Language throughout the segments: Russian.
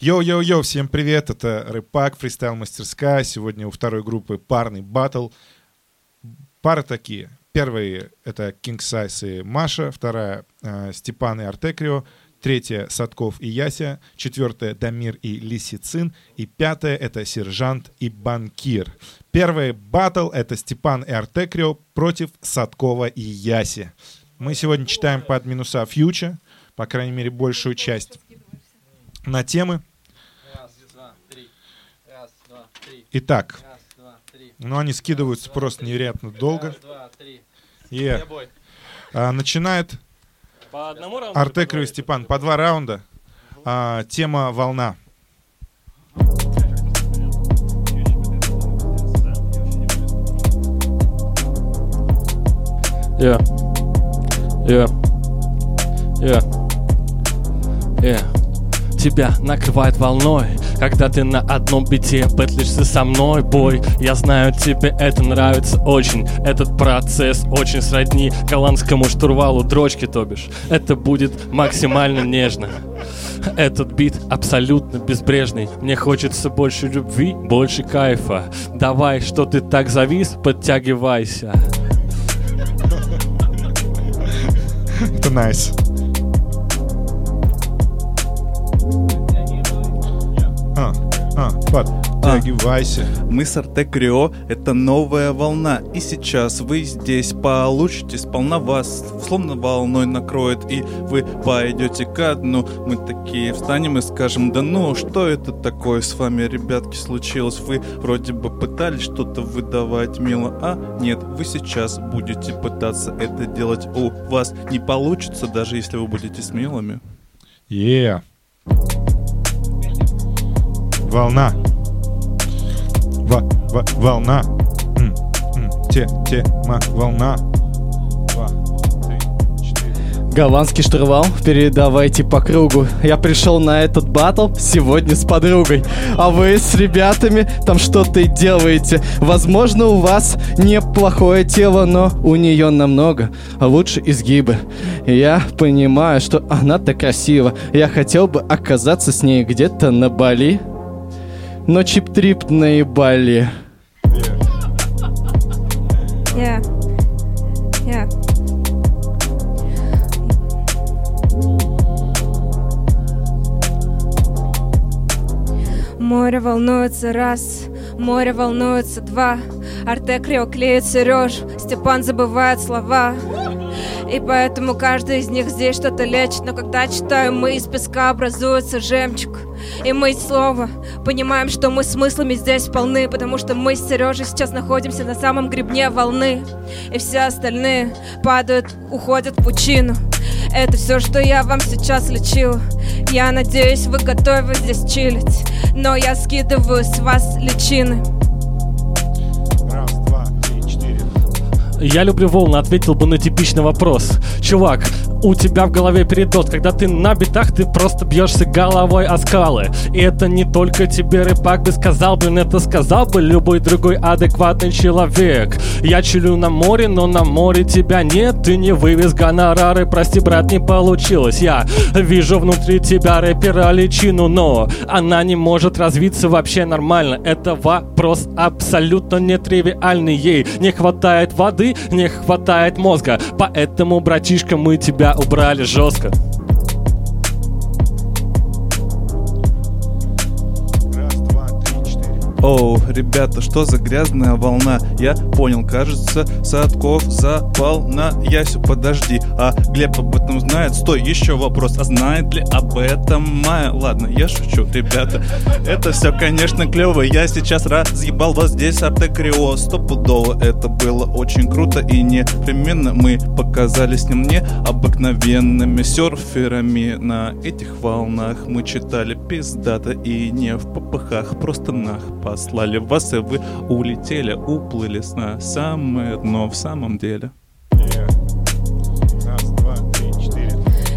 Йоу-йоу-йоу, всем привет, это Рэпак, фристайл мастерская. Сегодня у второй группы парный батл. Пары такие. Первые — это King Size и Маша, вторая э, — Степан и Артекрио, третья — Садков и Яся, четвертая — Дамир и Лисицин, и пятая — это Сержант и Банкир. Первый батл — это Степан и Артекрио против Садкова и Яси. Мы сегодня читаем под минуса фьюча, по крайней мере, большую часть на темы. Итак, ну они скидываются просто невероятно долго. И а, начинает Артекрио и Степан по два раунда. А, тема «Волна». Yeah. Yeah. Yeah. Yeah тебя накрывает волной. Когда ты на одном бите бэтлишься со мной, бой. Я знаю, тебе это нравится очень. Этот процесс очень сродни голландскому штурвалу дрочки, то бишь. Это будет максимально нежно. Этот бит абсолютно безбрежный. Мне хочется больше любви, больше кайфа. Давай, что ты так завис, подтягивайся. Это nice. А, а, подтягивайся. А, мы с Артек Рио, это новая волна. И сейчас вы здесь получите сполна вас, словно волной накроет, и вы пойдете ко дну. Мы такие встанем и скажем, да ну, что это такое с вами, ребятки, случилось? Вы вроде бы пытались что-то выдавать мило, а нет, вы сейчас будете пытаться это делать. У вас не получится, даже если вы будете смелыми. Yeah. Волна. В, в, волна. М, м, те, тема, волна. Два. Голландский штурвал, передавайте по кругу. Я пришел на этот батл сегодня с подругой. А вы с ребятами там что-то делаете. Возможно, у вас неплохое тело, но у нее намного лучше изгибы. Я понимаю, что она-то красива. Я хотел бы оказаться с ней где-то на Бали но чип-трип наебали. Yeah. Yeah. Море волнуется раз, море волнуется два. Артекрио клеит Сереж, Степан забывает слова. И поэтому каждый из них здесь что-то лечит. Но когда читаем мы, из песка образуется жемчуг. И мы слово понимаем, что мы смыслами здесь полны Потому что мы с Сережей сейчас находимся на самом гребне волны. И все остальные падают, уходят в пучину. Это все, что я вам сейчас лечил. Я надеюсь, вы готовы здесь чилить. Но я скидываю с вас личины Я люблю волны, ответил бы на типичный вопрос. Чувак, у тебя в голове передот. Когда ты на битах, ты просто бьешься головой о скалы. И это не только тебе рыбак бы сказал, блин, это сказал бы любой другой адекватный человек. Я чилю на море, но на море тебя нет. Ты не вывез гонорары, прости, брат, не получилось. Я вижу внутри тебя рэпера личину, но она не может развиться вообще нормально. Это вопрос абсолютно нетривиальный. Ей не хватает воды, не хватает мозга. Поэтому, братишка, мы тебя убрали жестко. Оу, ребята, что за грязная волна? Я понял, кажется, Садков запал на Ясю. Подожди, а Глеб об этом знает? Стой, еще вопрос, а знает ли об этом Майя? Ладно, я шучу, ребята. Это все, конечно, клево. Я сейчас разъебал вас здесь Аптекрио. Стопудово это было очень круто и непременно мы показались с ним необыкновенными серферами. На этих волнах мы читали пиздата и не в попыхах, просто нах послали вас, и вы улетели, уплыли на самое дно в самом деле.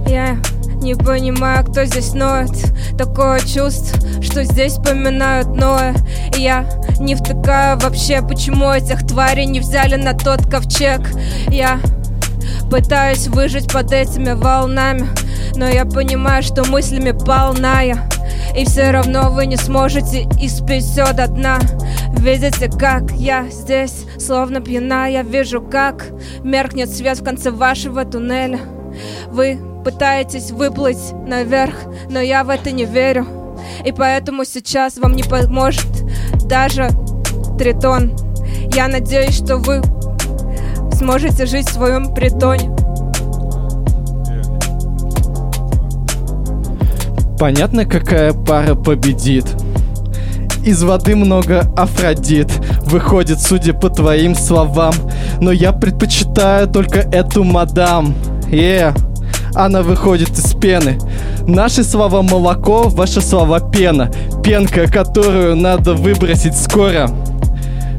Я не понимаю, кто здесь ноет Такое чувство, что здесь поминают Ноя я не втыкаю вообще, почему этих тварей не взяли на тот ковчег. Я пытаюсь выжить под этими волнами Но я понимаю, что мыслями полная И все равно вы не сможете испить все до дна. Видите, как я здесь, словно пьяна Я вижу, как меркнет свет в конце вашего туннеля. Вы пытаетесь выплыть наверх, но я в это не верю. И поэтому сейчас вам не поможет даже тритон. Я надеюсь, что вы сможете жить в своем притоне Понятно, какая пара победит. Из воды много Афродит Выходит, судя по твоим словам Но я предпочитаю только эту мадам Yeah. Она выходит из пены Наши слова молоко, ваши слова пена Пенка, которую надо выбросить скоро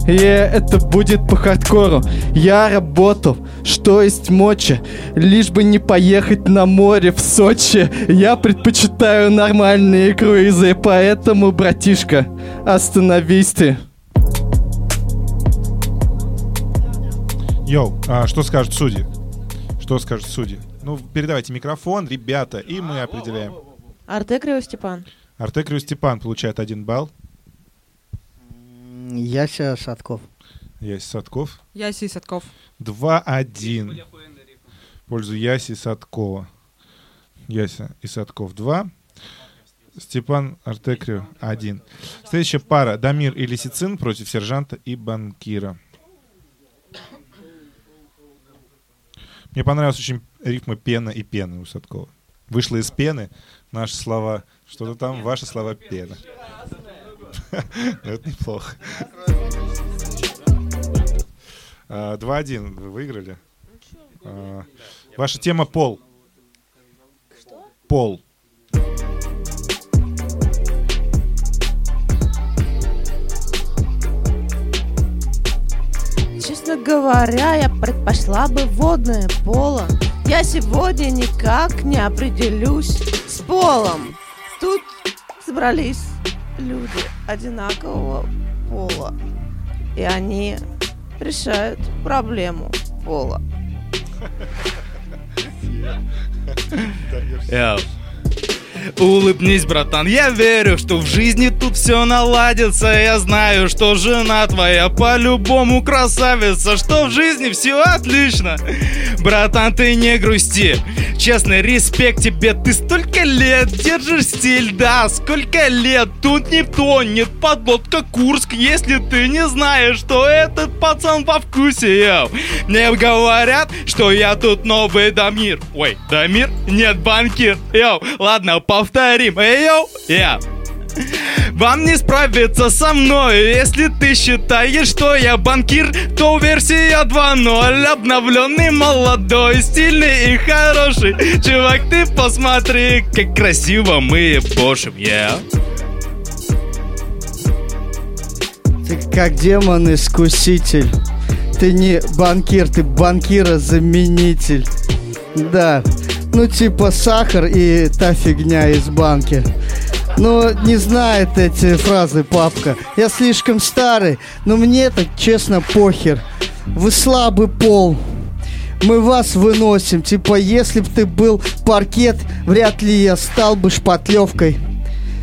и это будет по хардкору. Я работал, что есть мочи, лишь бы не поехать на море в Сочи. Я предпочитаю нормальные круизы, поэтому, братишка, остановись ты. Йоу, а что скажут судьи? Что скажут судьи? Ну, передавайте микрофон, ребята, и мы определяем. Артекрио Степан. Артекрио Степан получает один балл. Яся Садков. Яси Садков. Яси Садков. 2-1 в пользу Яси Садкова. Яся и Садков 2. Степан Артекрио 1. Следующая пара. Дамир и Лисицин против сержанта и банкира. Мне понравилась очень рифма пена и пены у Садкова. Вышла из пены наши слова. Что-то там, ваши слова пена. Ну, Это неплохо. А, 2-1 вы выиграли. А, Ваша тема пол. Пол. Честно говоря, я предпочла бы водное поло. Я сегодня никак не определюсь с полом. Тут собрались люди одинакового пола. И они решают проблему пола. Яу. Улыбнись, братан, я верю, что в жизни тут все наладится. Я знаю, что жена твоя по-любому красавица Что в жизни все отлично. Братан, ты не грусти. Честный респект тебе, ты столько лет держишь стиль Да, сколько лет, тут никто нет подлодка Курск Если ты не знаешь, что этот пацан во вкусе. Йоу. Мне говорят, что я тут новый Дамир. Ой, Дамир? Нет, банкир. Yo, ладно, повторим. Эй, yo, я. Вам не справиться со мной. Если ты считаешь, что я банкир То версия 2.0 Обновленный, молодой, стильный и хороший. Чувак, ты посмотри, как красиво мы бошим, yeah. Ты как демон-искуситель. Ты не банкир, ты банкира-заменитель. Да, ну типа сахар и та фигня из банки. Ну, не знает эти фразы папка. Я слишком старый, но мне так честно похер. Вы слабый пол. Мы вас выносим. Типа, если б ты был паркет, вряд ли я стал бы шпатлевкой.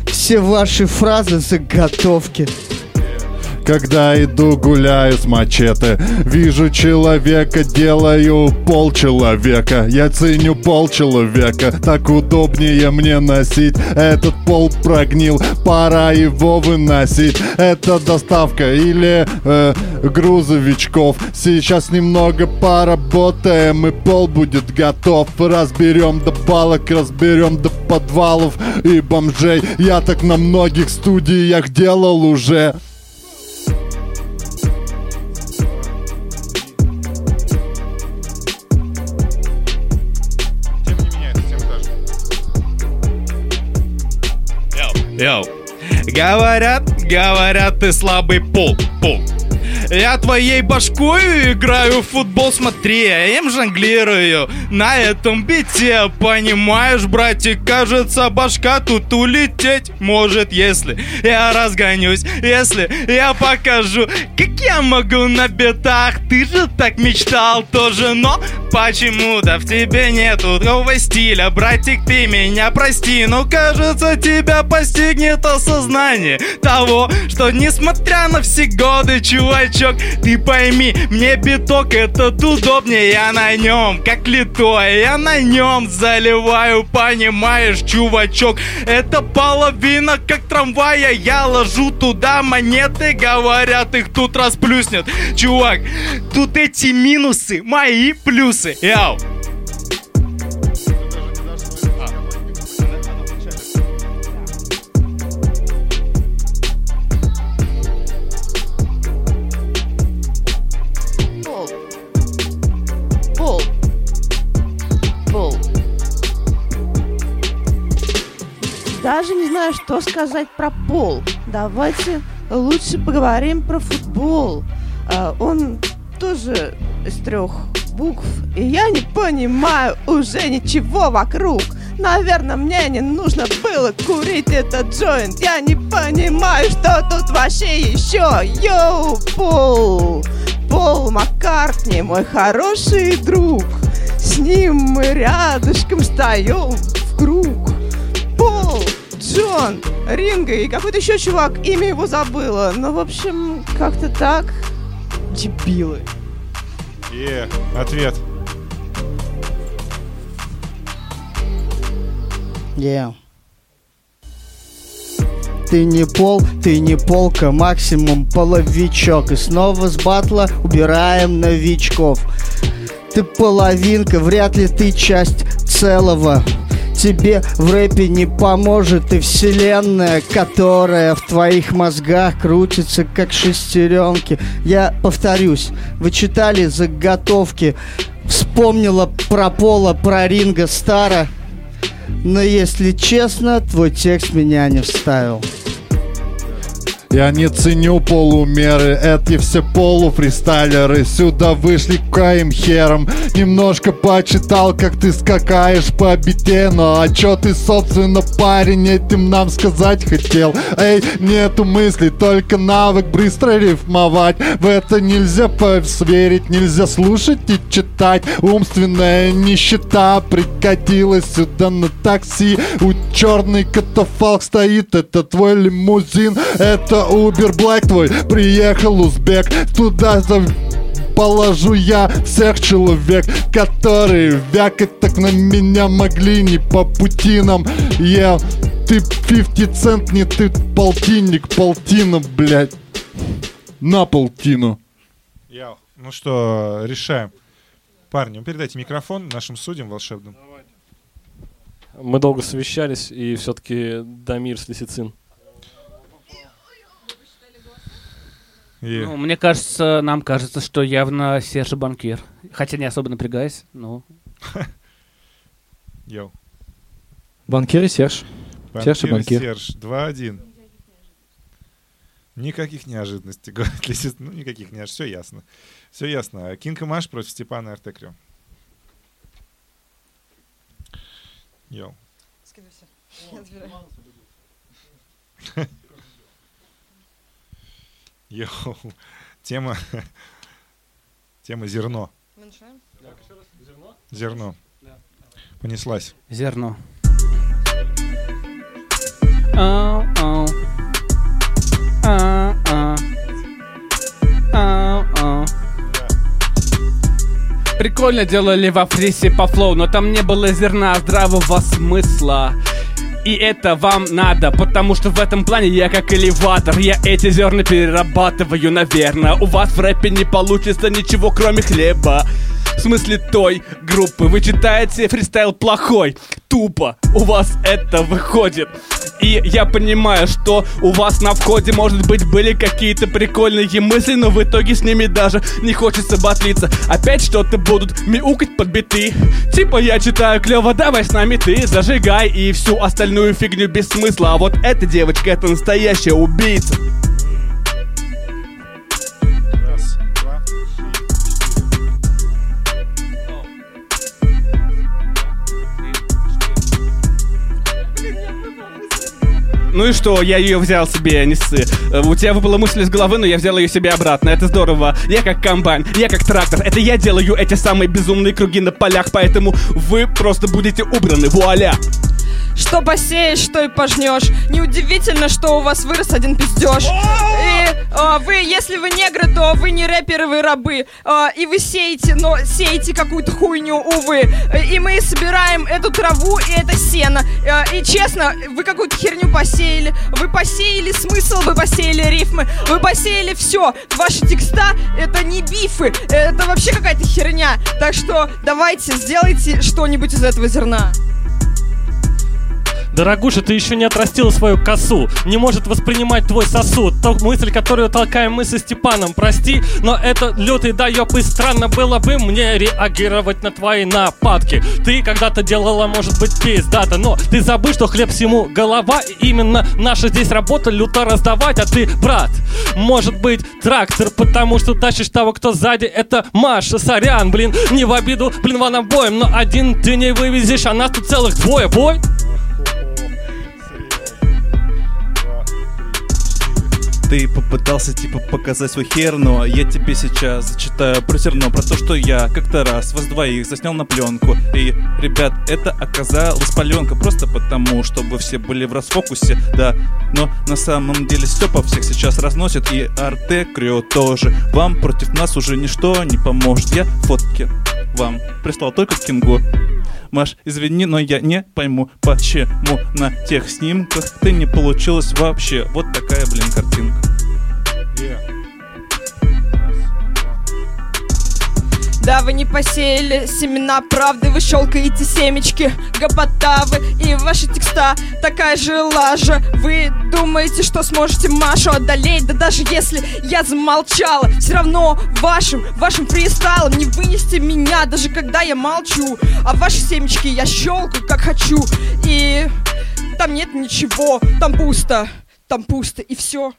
Все ваши фразы заготовки. Когда иду гуляю с мачете. Вижу человека, делаю полчеловека Я ценю полчеловека Так удобнее мне носить. Этот пол прогнил, пора его выносить. Это доставка или э, грузовичков. Сейчас немного поработаем И пол будет готов. Разберем до балок, разберем до подвалов. И бомжей. Я так на многих студиях делал уже Йоу. Говорят, говорят, ты слабый пол, пол. Я твоей башкой играю в футбол, смотри, я им жонглирую. На этом бите, понимаешь, братик, кажется, башка тут улететь может, если я разгонюсь, если я покажу, как я могу на битах, ты же так мечтал тоже, но почему-то в тебе нету такого стиля, братик, ты меня прости, но кажется, тебя постигнет осознание того, что несмотря на все годы, чувачок, ты пойми, мне биток этот удобнее, я на нем, как литой, я на нем заливаю, понимаешь, чувачок, это половина, как трамвая, я ложу туда монеты, говорят, их тут расплюснет, чувак, тут эти минусы, мои плюсы, яу. Даже не знаю, что сказать про пол. Давайте лучше поговорим про футбол. А, он тоже из трех букв, и я не понимаю уже ничего вокруг. Наверное, мне не нужно было курить этот джойнт. Я не понимаю, что тут вообще еще. Йоу, Пол! Пол Маккартни, мой хороший друг. С ним мы рядышком встаем Джон, Ринго и какой-то еще чувак, имя его забыла. Ну, в общем, как-то так. Дебилы. Е, ответ. Yeah. Ты не пол, ты не полка, максимум половичок И снова с батла убираем новичков Ты половинка, вряд ли ты часть целого Тебе в рэпе не поможет и вселенная, которая в твоих мозгах крутится как шестеренки. Я повторюсь, вы читали заготовки, вспомнила про Пола, про Ринга Стара, но если честно, твой текст меня не вставил. Я не ценю полумеры, эти все полуфристайлеры. Сюда вышли каим хером. Немножко почитал, как ты скакаешь по бите. Ну а чё ты, собственно, парень, этим нам сказать хотел? Эй, нету мысли, только навык быстро рифмовать. В это нельзя поверить, нельзя слушать и читать Умственная нищета прикатилась сюда на такси У черный катафалк стоит, это твой лимузин Это Uber Black твой, приехал узбек Туда за положу я всех человек, которые вякать так на меня могли не по пути нам. Я, ты 50 цент, не ты полтинник, полтина, блядь. На полтину. Я. Ну что, решаем. Парни, ну передайте микрофон нашим судьям волшебным. Мы долго совещались, и все-таки Дамир с Лисицин. И- Ну, мне кажется, нам кажется, что явно Серж банкир. Хотя не особо напрягаясь, но... Йоу. Банкир и Серж. Серж и банкир. Серж, 2-1. Никаких неожиданностей, говорит Лисиц. Ну, никаких неожиданностей. Все ясно. Все ясно. Кинг и Маш против Степана Артекрио. Yo. Yo. Тема... Тема зерно. Зерно. Понеслась. Зерно. Ау, ау. Ау. Ау, ау. Прикольно делали во фрисе по flow, но там не было зерна здравого смысла. И это вам надо, потому что в этом плане я как элеватор Я эти зерна перерабатываю, наверное У вас в рэпе не получится ничего, кроме хлеба В смысле той группы? Вы читаете фристайл плохой? Тупо. У вас это выходит. И я понимаю, что у вас на входе, может быть, были какие-то прикольные мысли Но в итоге с ними даже не хочется батлиться Опять что-то будут мяукать под биты Типа я читаю клево, давай с нами ты Зажигай. И всю остальную фигню без смысла. А вот эта девочка, это настоящая убийца Ну и что, я ее взял себе, не ссы. Э, У тебя выпала мысль из головы, но я взял ее себе обратно. Это здорово. Я как комбайн, я как трактор. Это я делаю эти самые безумные круги на полях, поэтому вы просто будете убраны. Вуаля! Что посеешь, что и пожнешь. Неудивительно, что у вас вырос один пиздеж. И а, вы, если вы негры, то вы не рэперы, вы рабы. А, и вы сеете, но сеете какую-то хуйню, увы. И мы собираем эту траву и это сено. А, и честно, вы какую-то херню посеяли. Вы посеяли смысл, вы посеяли рифмы, вы посеяли все. Ваши текста это не бифы, это вообще какая-то херня. Так что давайте, сделайте что-нибудь из этого зерна. Дорогуша, ты еще не отрастила свою косу, не может воспринимать твой сосуд. То мысль, которую толкаем мы со Степаном, прости, но это лютый доеб и странно было бы мне реагировать на твои нападки. Ты когда-то делала, может быть, пиздата, но ты забыл, что хлеб всему голова, и именно наша здесь работа люто раздавать, а ты, брат, может быть, трактор, потому что тащишь того, кто сзади, это Маша, сорян, блин, не в обиду, блин, вам обоим, но один ты не вывезешь, а нас тут целых двое, бой. Ты попытался типа показать свой хер, но я тебе сейчас зачитаю про зерно, про то, что я как-то раз вас двоих заснял на пленку. И, ребят, это оказалась паленка просто потому, чтобы все были в расфокусе, да. Но на самом деле Степа всех сейчас разносит, и Арте Крё тоже. Вам против нас уже ничто не поможет. Я фотки вам прислал только Кингу. Маш, извини, но я не пойму, почему на тех снимках ты не получилась вообще. Вот такая, блин, картинка. Да, вы не посеяли семена правды, вы щелкаете семечки, гопотавы И ваши текста такая же лажа. Вы думаете, что сможете Машу одолеть? Да даже если я замолчала Все равно вашим, вашим фристайлом Не вынести меня, даже когда я молчу. А ваши семечки я щелкаю, как хочу И там нет ничего, там пусто Там пусто, и все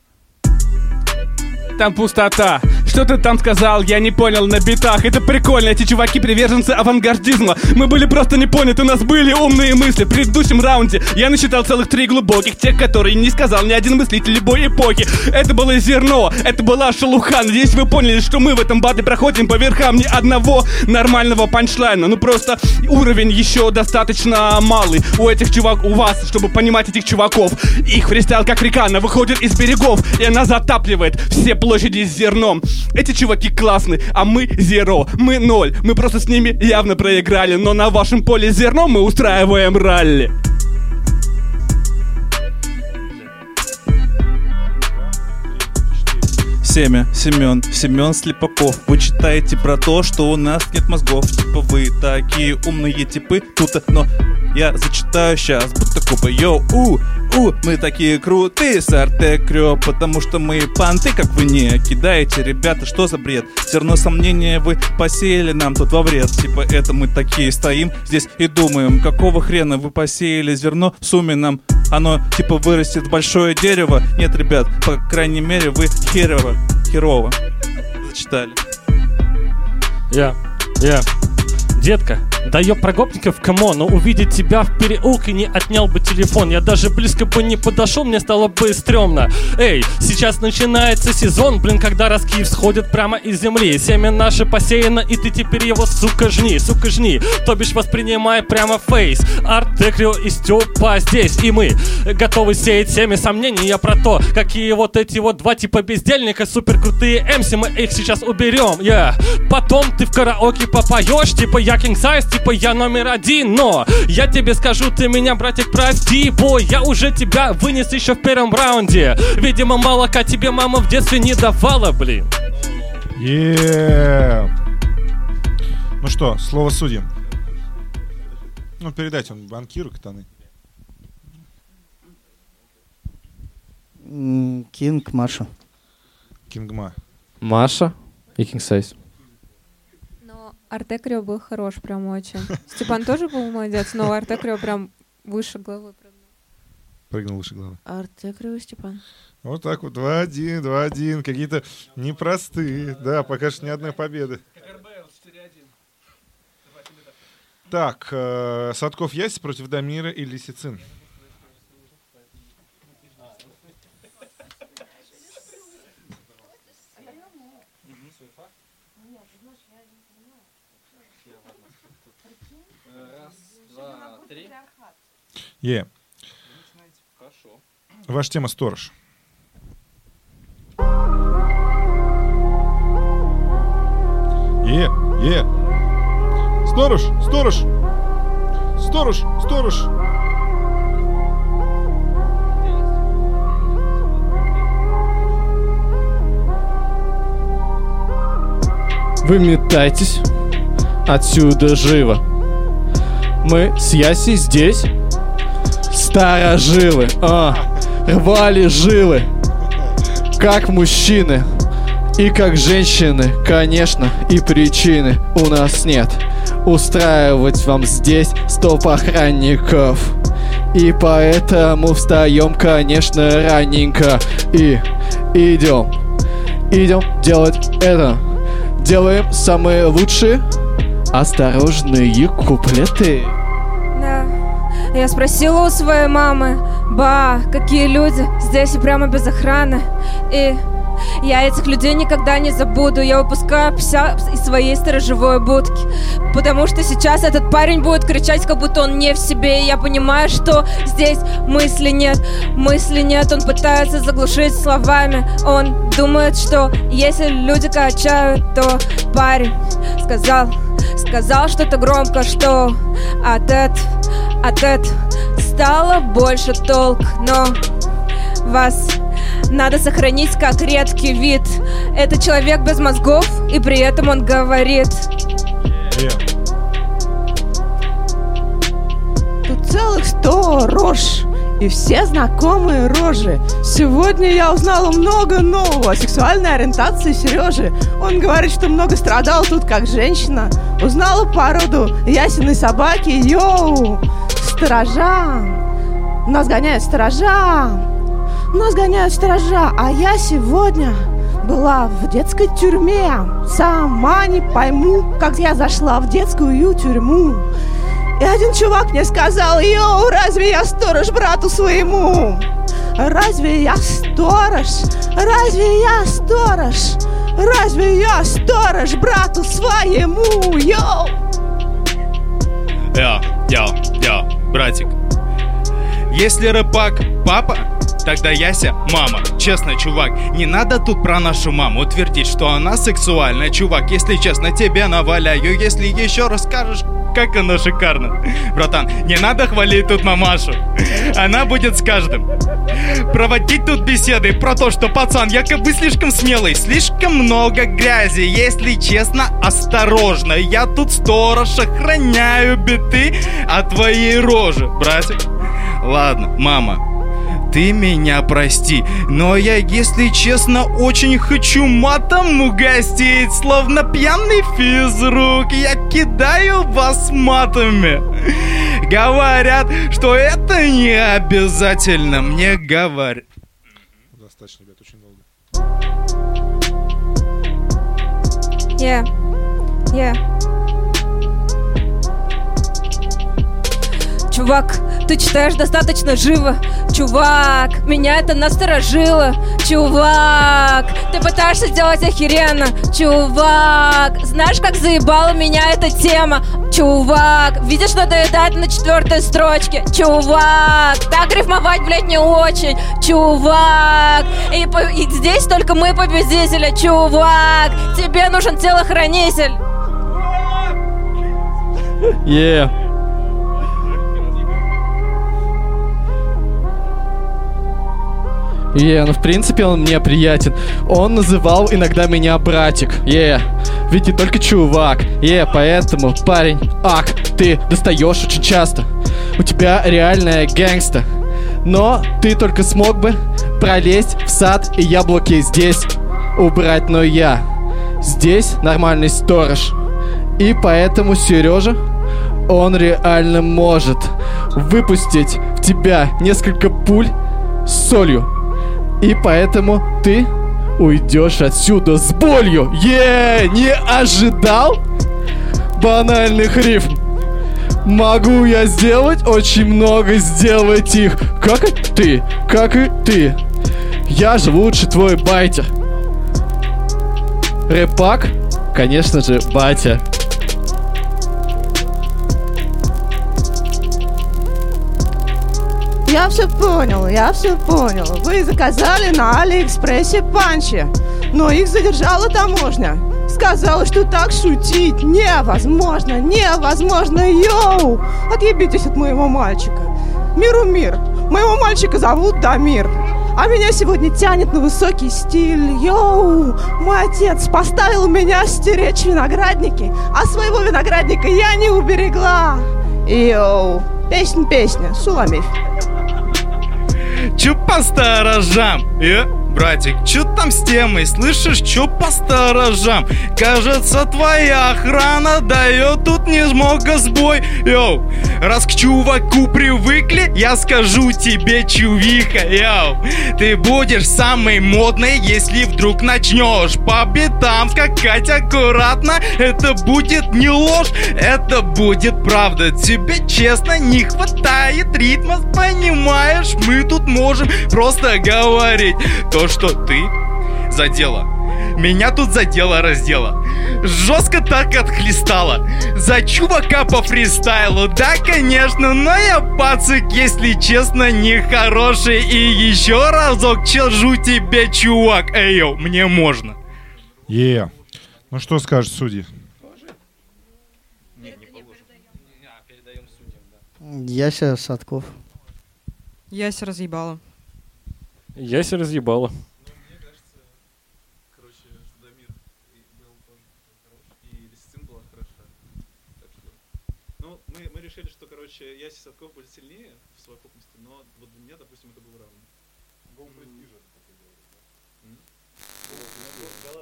Там пустота. Что ты там сказал? Я не понял на битах. Это прикольно, эти чуваки приверженцы авангардизма. Мы были просто не поняты, у нас были умные мысли. В предыдущем раунде я насчитал целых три глубоких, тех, которые не сказал ни один мыслитель любой эпохи. Это было зерно, это была шелуха. Надеюсь, вы поняли, что мы в этом батле проходим по верхам ни одного нормального панчлайна. Ну просто уровень еще достаточно малый у этих чувак, у вас, чтобы понимать этих чуваков. Их фристайл как река, она выходит из берегов, и она затапливает все площади с зерном. Эти чуваки классные, а мы зеро, мы ноль. Мы просто с ними явно проиграли, но на вашем поле зерно мы устраиваем ралли. Семя, Семен, Семен Слепаков. Вы читаете про то, что у нас нет мозгов. Типа вы такие умные типы тут Но я зачитаю сейчас, будто купа Йоу, у, у, мы такие крутые с Артекрё Потому что мы панты, как вы не кидаете Ребята, что за бред? Зерно сомнения вы посеяли нам тут во вред Типа это мы такие стоим здесь и думаем Какого хрена вы посеяли зерно в сумме нам оно типа вырастет большое дерево. Нет, ребят, по крайней мере, вы херово, херово зачитали. Я, я. Детка, да ёб прогопников, камон, но увидеть тебя в переулке не отнял бы телефон. Я даже близко бы не подошел, мне стало бы стрёмно. Эй, сейчас начинается сезон, блин, когда ростки всходят прямо из земли. Семя наше посеяно, и ты теперь его, сука, жни, сука, жни. То бишь воспринимай прямо фейс. Арт, Декрио и Степа здесь, и мы готовы сеять семя сомнений. Я про то, какие вот эти вот два типа бездельника Супер крутые эмси, мы их сейчас уберем, я Потом ты в караоке попоешь, типа я King Size, типа я номер один Но я тебе скажу, ты меня, братик, прости Бой, я уже тебя вынес еще в первом раунде Видимо, молока тебе мама в детстве не давала, блин Е. Ну что, слово судьям. Ну, передайте он банкиру катаны. Кинг, Маша. Кингма. Маша и King Size. Артекрио был хорош прям очень. Степан тоже был молодец, но Артекрио прям выше головы. Прыгнул выше головы. Артекрио Степан. Вот так вот, 2-1, 2-1. Какие-то непростые. Да, пока что ни одной победы. Так, э, Садков Яси против Дамира и Лисицин. Е. Ваша тема сторож. Е, е. Сторож, сторож. Сторож, сторож. Вы метайтесь отсюда живо. Мы с Яси здесь старожилы, а, рвали жилы, как мужчины и как женщины, конечно, и причины у нас нет устраивать вам здесь стоп охранников. И поэтому встаем, конечно, раненько и идем, идем делать это. Делаем самые лучшие осторожные куплеты. Я спросила у своей мамы, ба, какие люди, здесь и прямо без охраны. И я этих людей никогда не забуду. Я выпускаю пса из своей сторожевой будки. Потому что сейчас этот парень будет кричать, как будто он не в себе. И я понимаю, что здесь мысли нет. Мысли нет, он пытается заглушить словами. Он думает, что если люди качают, то парень сказал, сказал что-то громко, что от этого, от этого стало больше толк. Но вас надо сохранить как редкий вид. Это человек без мозгов, и при этом он говорит. Е. Тут целых сто рож и все знакомые рожи. Сегодня я узнала много нового о сексуальной ориентации Сережи. Он говорит, что много страдал тут как женщина. Узнала породу ясеной собаки. Йоу! Сторожа! Нас гоняют сторожа! Нас гоняют сторожа, а я сегодня была в детской тюрьме. Сама не пойму, как я зашла в детскую тюрьму. И один чувак мне сказал, йоу, разве я сторож брату своему? Разве я сторож? Разве я сторож? Разве я сторож брату своему? Йоу! Я, я, я, братик. Если рэпак папа, тогда Яся мама. Честно, чувак, не надо тут про нашу маму твердить, что она сексуальная, чувак. Если честно, тебе наваляю, если еще расскажешь, как она шикарна. Братан, не надо хвалить тут мамашу. Она будет с каждым. Проводить тут беседы про то, что пацан якобы слишком смелый, слишком много грязи. Если честно, осторожно. Я тут сторож, охраняю биты от твоей рожи, братик. Ладно, мама, ты меня прости, но я, если честно, очень хочу матом угостить, словно пьяный физрук. Я кидаю вас матами. Говорят, что это не обязательно. Мне говорят. Достаточно, ребят, очень долго. Yeah. Yeah. Чувак, ты читаешь достаточно живо. Чувак, меня это насторожило. Чувак, ты пытаешься сделать охеренно. Чувак, знаешь, как заебала меня эта тема? Чувак, видишь, что доедает на четвертой строчке? Чувак, так рифмовать, блядь, не очень. Чувак, и, и здесь только мы победители. Чувак, тебе нужен телохранитель. Е. Е, ну в принципе он мне приятен. Он называл иногда меня братик. Е, ведь не только чувак. Е, поэтому, парень, ак, ты достаешь очень часто. У тебя реальная гэнгста. Но ты только смог бы пролезть в сад и яблоки здесь убрать, но я здесь нормальный сторож. И поэтому Сережа, он реально может выпустить в тебя несколько пуль с солью. И поэтому ты уйдешь отсюда с болью. Е, не ожидал банальных рифм. Могу я сделать очень много, сделать их, как и ты, как и ты. Я же лучше твой байтер. Рэпак, конечно же, батя. Я все понял, я все понял. Вы заказали на Алиэкспрессе панчи, но их задержала таможня. Сказала, что так шутить невозможно, невозможно, yo! Отъебитесь от моего мальчика. Миру мир. Моего мальчика зовут Дамир. А меня сегодня тянет на высокий стиль. Yo! Мой отец поставил меня стеречь виноградники, а своего виноградника я не уберегла. Yo! Песня, песня, Чё по сторожам? Э, братик, чё там с темой? Слышишь, чё по сторожам? Кажется, твоя охрана дает тут немного сбой. Yo, раз к чуваку привыкли, я скажу тебе, чувиха, yo. Ты будешь самой модной, если вдруг начнешь по битам скакать аккуратно. Это будет не ложь, это будет правда. Тебе честно не хватает ритма, понимаешь? Мы тут можем просто говорить что ты задела. Меня тут задело раздела. Жестко так отхлестала. За чувака по фристайлу, да, конечно, но я пацик, если честно, нехороший. И еще разок чержу тебе, чувак. Эй, йоу, мне можно. Е. Ну что скажешь, судьи? Яся Садков. Яся разъебала. Яся разъебала. Ну, мы, мы решили, что, короче, Яси Садков будет сильнее в совокупности, но вот для меня, допустим, это был равный. Гол престижа,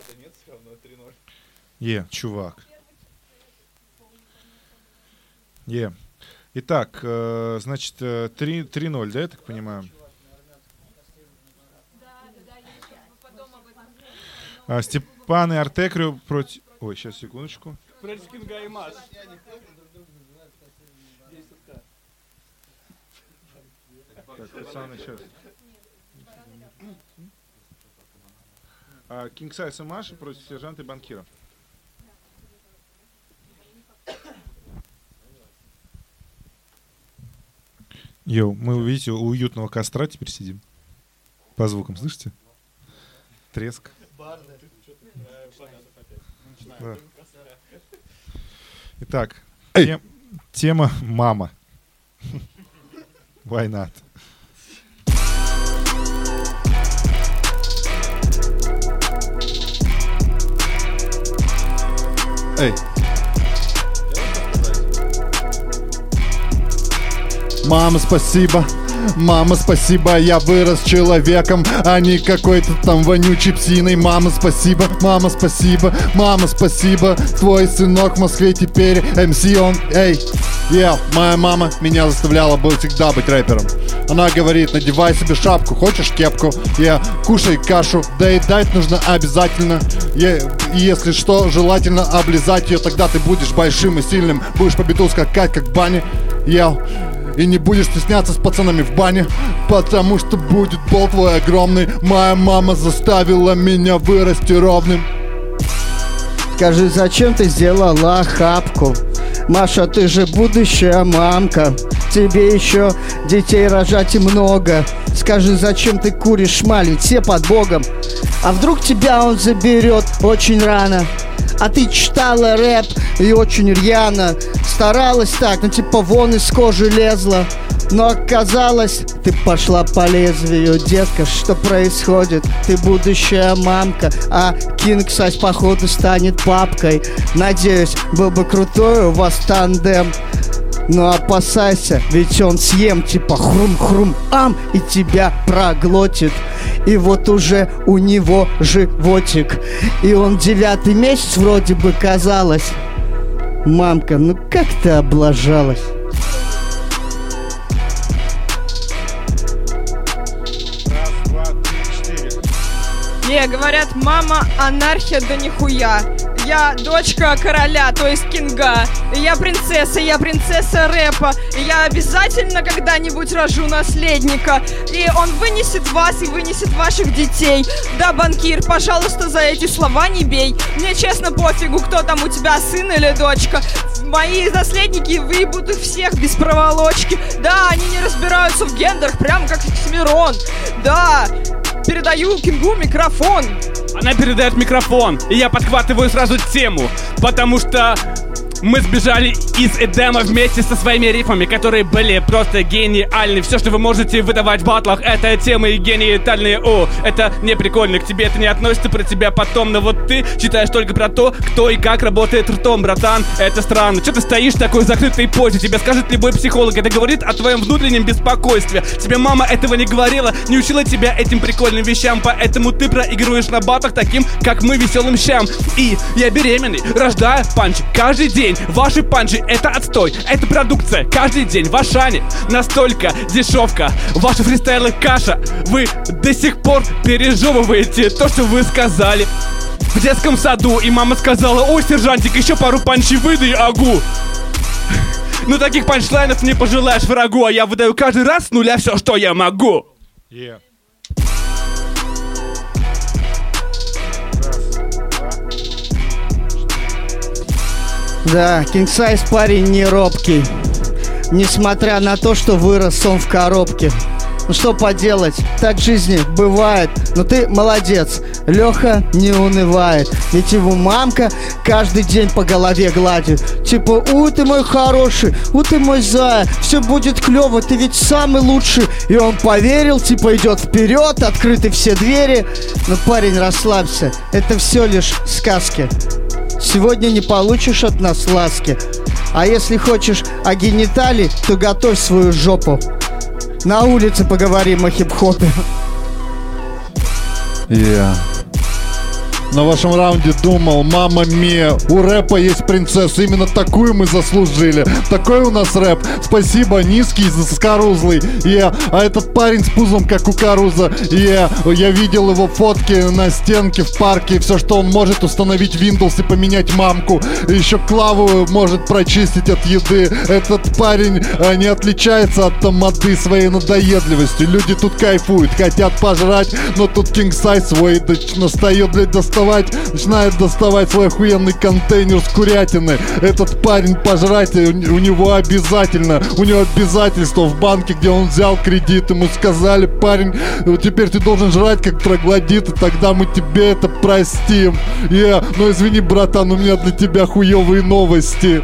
Да нет, все равно 3-0. Е, чувак. Е. Итак, э, значит, э, 3 3-0, да, я так понимаю? А, Степан и Артекрио против... Ой, сейчас, секундочку. Против Кинга и Маш. Так, Оксана, сейчас. А, King Size и Маша против сержанта и банкира. Йоу, мы, видите, у уютного костра теперь сидим. По звукам, слышите? Треск. Да. Итак, тем- тема «Мама». Why not? Эй. Мама, спасибо. Мама, спасибо, я вырос человеком, а не какой-то там вонючей псиной. Мама, спасибо, мама, спасибо, мама, спасибо. Твой сынок в Москве теперь МС он. Эй, я, моя мама меня заставляла бы всегда быть рэпером. Она говорит, надевай себе шапку, хочешь кепку? Я кушай кашу, доедать нужно обязательно. И если что, желательно облизать ее, тогда ты будешь большим и сильным. Будешь по биту скакать, как в бане. Я и не будешь стесняться с пацанами в бане Потому что будет пол твой огромный Моя мама заставила меня вырасти ровным Скажи, зачем ты сделала хапку? Маша, ты же будущая мамка. Тебе еще детей рожать и много. Скажи, зачем ты куришь шмали? Все под Богом. А вдруг тебя он заберет очень рано? А ты читала рэп и очень рьяно Старалась так, ну типа вон из кожи лезла но оказалось, ты пошла по лезвию, детка, что происходит? Ты будущая мамка, а Кинг Сайз походу станет папкой. Надеюсь, был бы крутой у вас тандем. Но опасайся, ведь он съем типа хрум-хрум ам и тебя проглотит. И вот уже у него животик. И он девятый месяц вроде бы казалось. Мамка, ну как ты облажалась? Раз, два, три, четыре. Не, говорят, мама анархия да нихуя. Я дочка короля, то есть кинга. Я принцесса, я принцесса рэпа. Я обязательно когда-нибудь рожу наследника. И он вынесет вас и вынесет ваших детей. Да, банкир, пожалуйста, за эти слова не бей. Мне честно пофигу, кто там у тебя, сын или дочка. Мои наследники выебут их всех без проволочки. Да, они не разбираются в гендерах, прям как Оксимирон. Да, передаю Кингу микрофон. Она передает микрофон, и я подхватываю сразу тему, потому что мы сбежали из Эдема вместе со своими рифмами, которые были просто гениальны. Все, что вы можете выдавать в батлах, это темы гениальные. О, это не прикольно, к тебе это не относится про тебя потом. Но вот ты читаешь только про то, кто и как работает ртом, братан. Это странно. Че ты стоишь в такой закрытой позе? Тебе скажет любой психолог. Это говорит о твоем внутреннем беспокойстве. Тебе мама этого не говорила, не учила тебя этим прикольным вещам. Поэтому ты проигрываешь на батлах таким, как мы, веселым щам. И я беременный, рождаю панчи каждый день. Ваши панчи это отстой, это продукция. Каждый день в Ашане настолько дешевка. Ваши фристайлы каша. Вы до сих пор пережевываете то, что вы сказали. В детском саду, и мама сказала, ой, сержантик, еще пару панчей выдай, агу. Ну таких панчлайнов не пожелаешь врагу, а я выдаю каждый раз с нуля все, что я могу. Yeah. Да, King Size парень не робкий. Несмотря на то, что вырос он в коробке. Ну что поделать, так в жизни бывает. Но ты молодец, Леха не унывает. Ведь его мамка каждый день по голове гладит. Типа, у ты мой хороший, у ты мой зая, все будет клево, ты ведь самый лучший. И он поверил, типа идет вперед, открыты все двери. Но парень, расслабься, это все лишь сказки. Сегодня не получишь от нас ласки. А если хочешь о гениталии, то готовь свою жопу. На улице поговорим о хип-хопе. Я на вашем раунде думал, мама мия, у рэпа есть принцесса, именно такую мы заслужили. Такой у нас рэп. Спасибо, низкий, заскорузлый. Yeah. А этот парень с пузом, как у Каруза. Yeah. Я видел его фотки на стенке в парке. Все, что он может установить Windows и поменять мамку. Еще клаву может прочистить от еды. Этот парень а, не отличается от тамады своей надоедливостью. Люди тут кайфуют, хотят пожрать, но тут King Size свой достает, блядь, доставать, начинает доставать свой охуенный контейнер с курятины. Этот парень пожрать, у, у него обязательно, у него обязательство в банке, где он взял кредит, ему сказали, парень, вот теперь ты должен жрать как троглодит, и тогда мы тебе это простим. Я, ну извини, братан, у меня для тебя хуевые новости.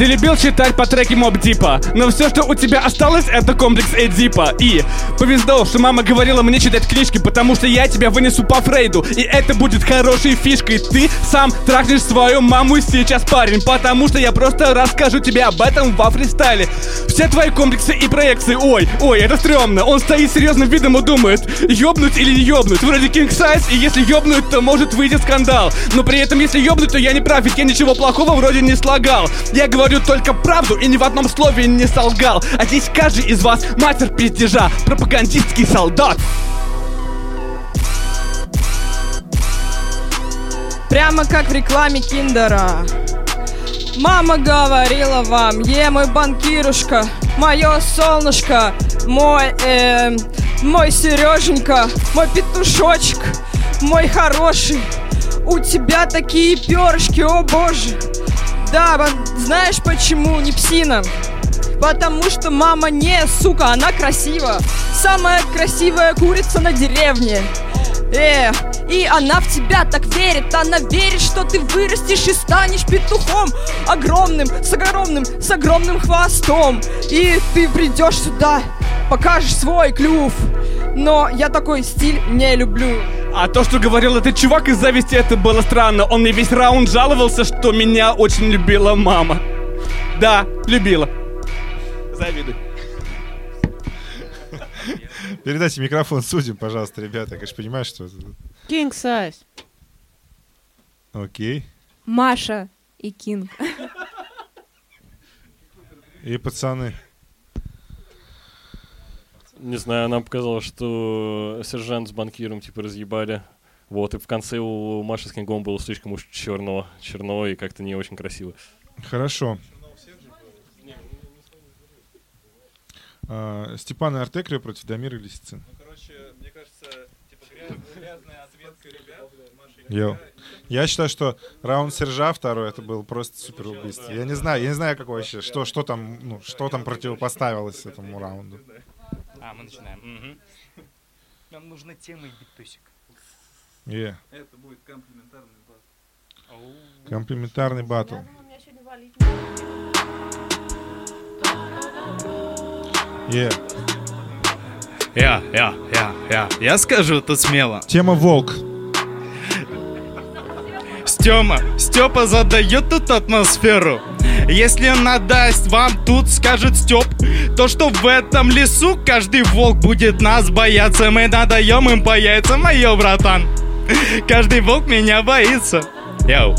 Ты любил читать по треке Моб Дипа, но все, что у тебя осталось, это комплекс Эдипа. И повезло, что мама говорила мне читать книжки, потому что я тебя вынесу по Фрейду. И это будет хорошей фишкой. Ты сам трахнешь свою маму сейчас, парень, потому что я просто расскажу тебе об этом во фристайле. Все твои комплексы и проекции, ой, ой, это стрёмно. Он стоит серьезным видом и думает, ёбнуть или не ёбнуть. Вроде King Size, и если ёбнуть, то может выйти скандал. Но при этом, если ёбнуть, то я не прав, ведь я ничего плохого вроде не слагал. Я говорю только правду и ни в одном слове не солгал. А здесь каждый из вас мастер пиздежа, пропагандистский солдат. Прямо как в рекламе Киндера. Мама говорила вам, е, мой банкирушка, мое солнышко, мой, э, мой Сереженька, мой петушочек, мой хороший. У тебя такие перышки, о боже. Да, знаешь почему не псина? Потому что мама не, сука, она красива. Самая красивая курица на деревне. Э, и она в тебя так верит, она верит, что ты вырастешь и станешь петухом огромным, с огромным, с огромным хвостом. И ты придешь сюда, покажешь свой клюв. Но я такой стиль не люблю. А то, что говорил этот чувак из зависти, это было странно. Он мне весь раунд жаловался, что меня очень любила мама. Да, любила. Завидуй. Передайте микрофон судьям, пожалуйста, ребята. Я, конечно, понимаю, что... King size. Окей. Маша и Кинг. И пацаны. Не знаю, нам показалось, что сержант с банкиром типа разъебали. Вот, и в конце у Маши с Кингом было слишком уж черного, черного и как-то не очень красиво. Хорошо. А, Степан и Артекрио против Дамира и Лисицин. Короче, мне кажется, типа грязная ответка ребят. Йоу. Я считаю, что раунд Сержа второй это был просто супер убийство. Я не знаю, я не знаю, какой вообще, что, что там, ну, что там противопоставилось этому раунду. А, мы начинаем. Мгм. Нам нужна тема и битусик. Е. Это будет комплиментарный бат. Комплиментарный батл. Е. Я, я, я, я. Я скажу тут смело. Тема волк. Стема, Степа задает тут атмосферу. Если надаст вам тут, скажет Степ, то что в этом лесу каждый волк будет нас бояться. Мы надаем им по яйцам, моё, братан. Каждый волк меня боится. Йоу.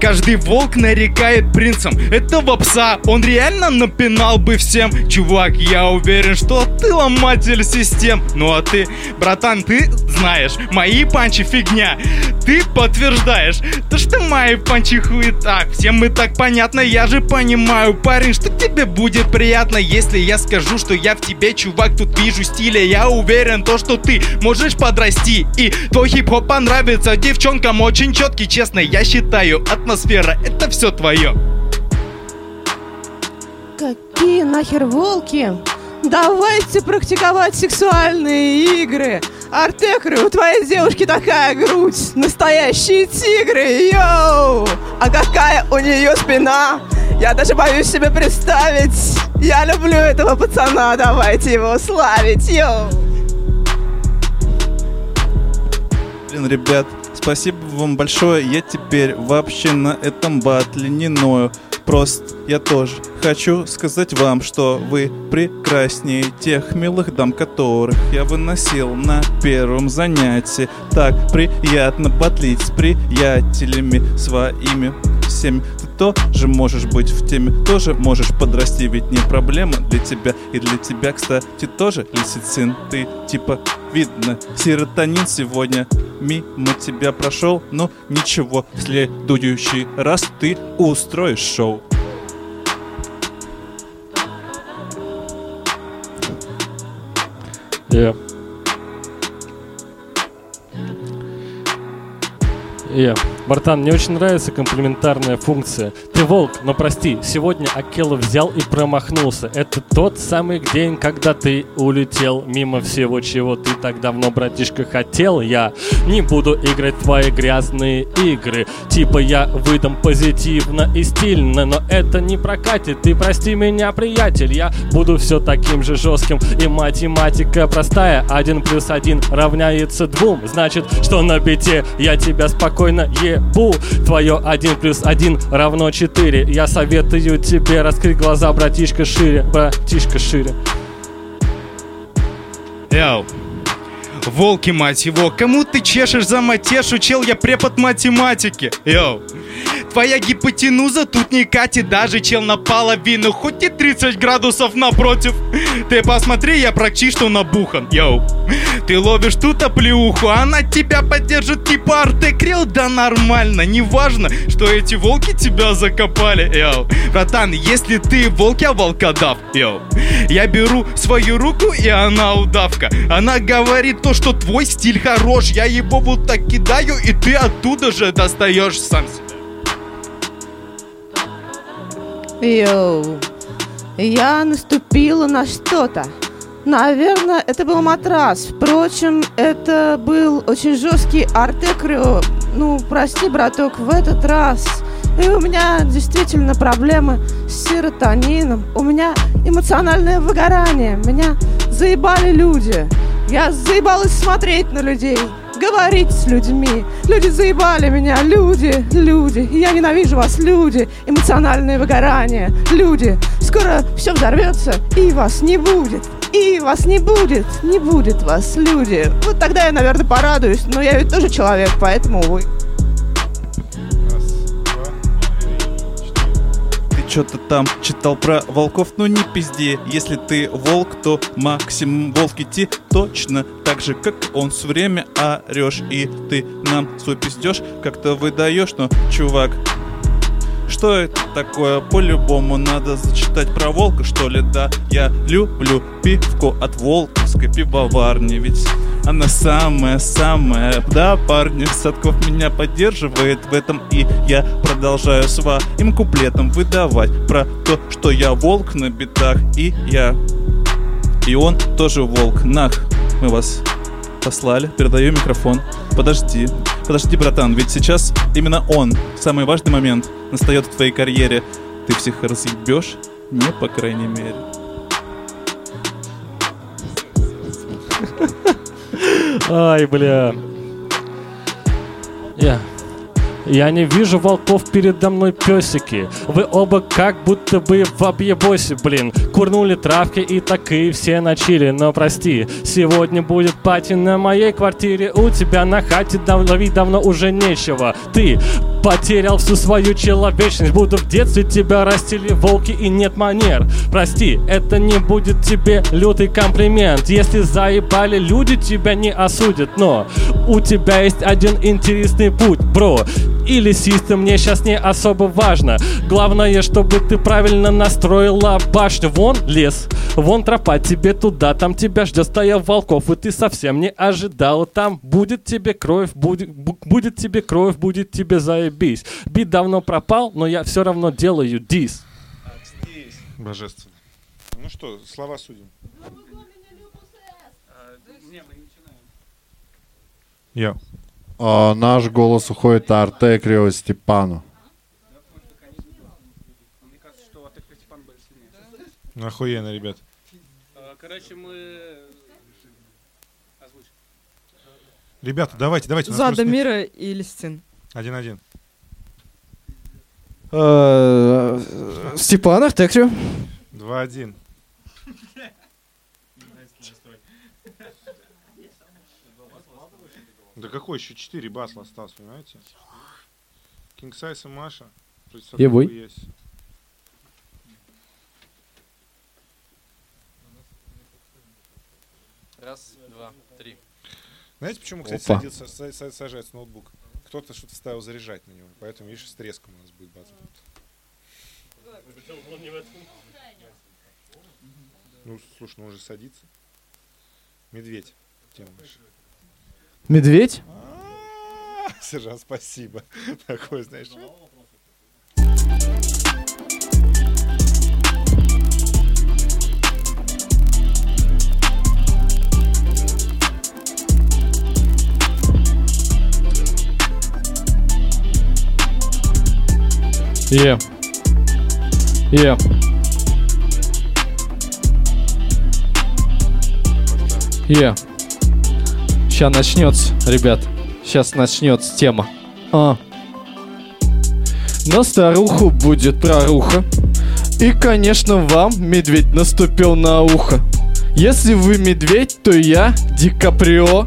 Каждый волк нарекает принцем этого пса. Он реально напинал бы всем. Чувак, я уверен, что ты ломатель систем. Ну а ты, братан, ты знаешь, мои панчи фигня. Ты подтверждаешь, то что мои панчи хуета. Всем мы так понятно, я же понимаю, парень, что тебе будет приятно, если я скажу, что я в тебе, чувак, тут вижу стиля. Я уверен, то, что ты можешь подрасти. И твой хип-хоп понравится девчонкам очень четкий, честно, я считаю, атмосфера, это все твое. Какие нахер волки? Давайте практиковать сексуальные игры. Артекры, у твоей девушки такая грудь. Настоящие тигры, йоу! А какая у нее спина? Я даже боюсь себе представить. Я люблю этого пацана, давайте его славить, йоу! Блин, ребят, спасибо вам большое. Я теперь вообще на этом батле не ною. Просто я тоже хочу сказать вам, что вы прекраснее тех милых дам, которых я выносил на первом занятии. Так приятно батлить с приятелями своими всеми. Ты тоже можешь быть в теме, тоже можешь подрасти, ведь не проблема для тебя. И для тебя, кстати, тоже лисицин. Ты типа видно, серотонин сегодня мимо тебя прошел, но ничего, в следующий раз ты устроишь шоу. Я. Я. Братан, мне очень нравится комплементарная функция. Ты волк, но прости, сегодня Акела взял и промахнулся. Это тот самый день, когда ты улетел мимо всего, чего ты так давно, братишка, хотел. Я не буду играть твои грязные игры. Типа я выдам позитивно и стильно, но это не прокатит. Ты прости меня, приятель, я буду все таким же жестким. И математика простая. Один плюс один равняется двум. Значит, что на бите я тебя спокойно ебу. Твое один плюс один равно четыре. Я советую тебе раскрыть глаза, братишка, шире. Братишка, шире. Яу. Волки, мать его, кому ты чешешь за матешу, чел, я препод математики. Йоу. Твоя гипотенуза тут не катит, даже чел наполовину, хоть и 30 градусов напротив. Ты посмотри, я практически что набухан, йоу. Ты ловишь тут оплеуху, она тебя поддержит типа артекрил, да нормально, неважно, что эти волки тебя закопали, yo. Братан, если ты волк, я волкодав, yo. Я беру свою руку, и она удавка. Она говорит то, что твой стиль хорош, я его вот так кидаю, и ты оттуда же достаешь сам себя. Йоу. Я наступила на что-то. Наверное, это был матрас. Впрочем, это был очень жесткий артекрио. Ну, прости, браток, в этот раз. И у меня действительно проблемы с серотонином. У меня эмоциональное выгорание. Меня заебали люди. Я заебалась смотреть на людей, говорить с людьми. Люди заебали меня, люди, люди. Я ненавижу вас, люди. Эмоциональное выгорание, люди. Скоро все взорвется, и вас не будет. И вас не будет, не будет вас, люди. Вот тогда я, наверное, порадуюсь, но я ведь тоже человек, поэтому, увы. Что-то там читал про волков, ну не пизди. Если ты волк, то максимум волк идти точно так же, как он все время орешь. И ты нам свой пиздеж как-то выдаешь, но, чувак, что это такое? По-любому надо зачитать про волка, что ли, да? Я люблю пивко от волковской пивоварни, ведь она самая-самая, да, парни? Садков меня поддерживает в этом, и я продолжаю своим куплетом выдавать про то, что я волк на битах, и я... И он тоже волк. Нах, мы вас послали, передаю микрофон. Подожди, подожди, братан, ведь сейчас именно он, самый важный момент, настает в твоей карьере. Ты всех разъебешь? Не, по крайней мере. Ай, бля. Я. Я не вижу волков передо мной песики. Вы оба как будто бы в объебосе, блин. Курнули травки и такие все начали. Но прости, сегодня будет пати на моей квартире. У тебя на хате дав- ловить давно уже нечего. Ты потерял всю свою человечность Будто в детстве тебя растили волки и нет манер Прости, это не будет тебе лютый комплимент Если заебали люди, тебя не осудят Но у тебя есть один интересный путь, бро или систем мне сейчас не особо важно. Главное, чтобы ты правильно настроила башню. Вон лес, вон тропа тебе туда Там тебя ждет стая волков И ты совсем не ожидал Там будет тебе кровь, будет, бу- будет тебе кровь, будет тебе заебись. Бит давно пропал, но я все равно делаю дис. Божественно. Ну что, слова судим. Я. А, наш голос уходит Артекрио Степану. Мне кажется, что от их Степан был сильнее. Ну, охуенно, ребят. Короче, мы... Ребята, давайте, давайте. у нас За просто нет- Дамира и Листин. Один-один. Э, Степан Артекрио. Два-один. Да какой еще четыре басла осталось, понимаете? King Size и Маша. и Яси. Раз, два, три. Знаете, почему, кстати, Опа. садится, са- са- сажается ноутбук? Кто-то что-то ставил заряжать на него, поэтому, видишь, с треском у нас будет база. Ну, слушай, ну он же садится. Медведь. Тема наша. Медведь? Сержант, спасибо. Такой, знаешь. Е. Е. Е. Сейчас начнется, ребят. Сейчас начнется тема. А. На старуху будет проруха. И, конечно, вам медведь наступил на ухо. Если вы медведь, то я Ди Каприо.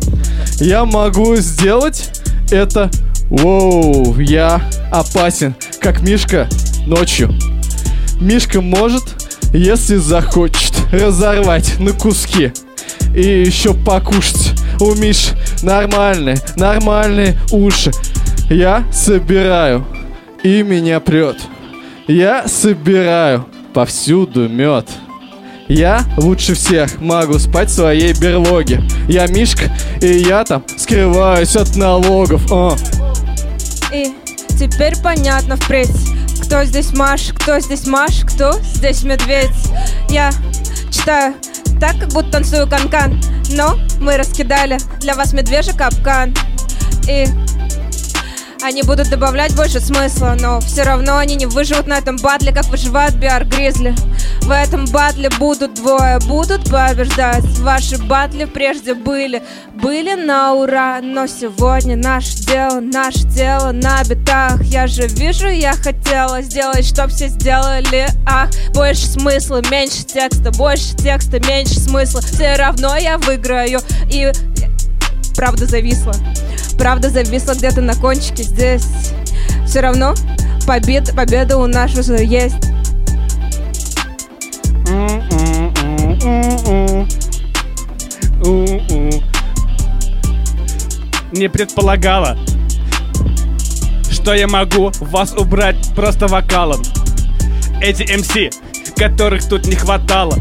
Я могу сделать это. Воу, я опасен, как Мишка ночью. Мишка может, если захочет, разорвать на куски. И еще покушать. У Миш нормальные, нормальные уши. Я собираю, и меня прет. Я собираю повсюду мед. Я лучше всех могу спать в своей берлоге. Я Мишка, и я там скрываюсь от налогов. А. И теперь понятно впредь, кто здесь Маш, кто здесь Маш, кто здесь медведь. Я читаю так, как будто танцую канкан, но мы раскидали для вас медвежий капкан. И они будут добавлять больше смысла, но все равно они не выживут на этом батле, как выживает Биар Гризли. В этом батле будут двое, будут побеждать. Ваши батли прежде были, были на ура, но сегодня наше дело, наше дело на битах. Я же вижу, я хотела сделать, чтоб все сделали, ах, больше смысла, меньше текста, больше текста, меньше смысла. Все равно я выиграю и правда зависла. Правда зависла где-то на кончике. Здесь все равно побед, победа у нас уже есть. Не предполагала, что я могу вас убрать просто вокалом. Эти МС, которых тут не хватало,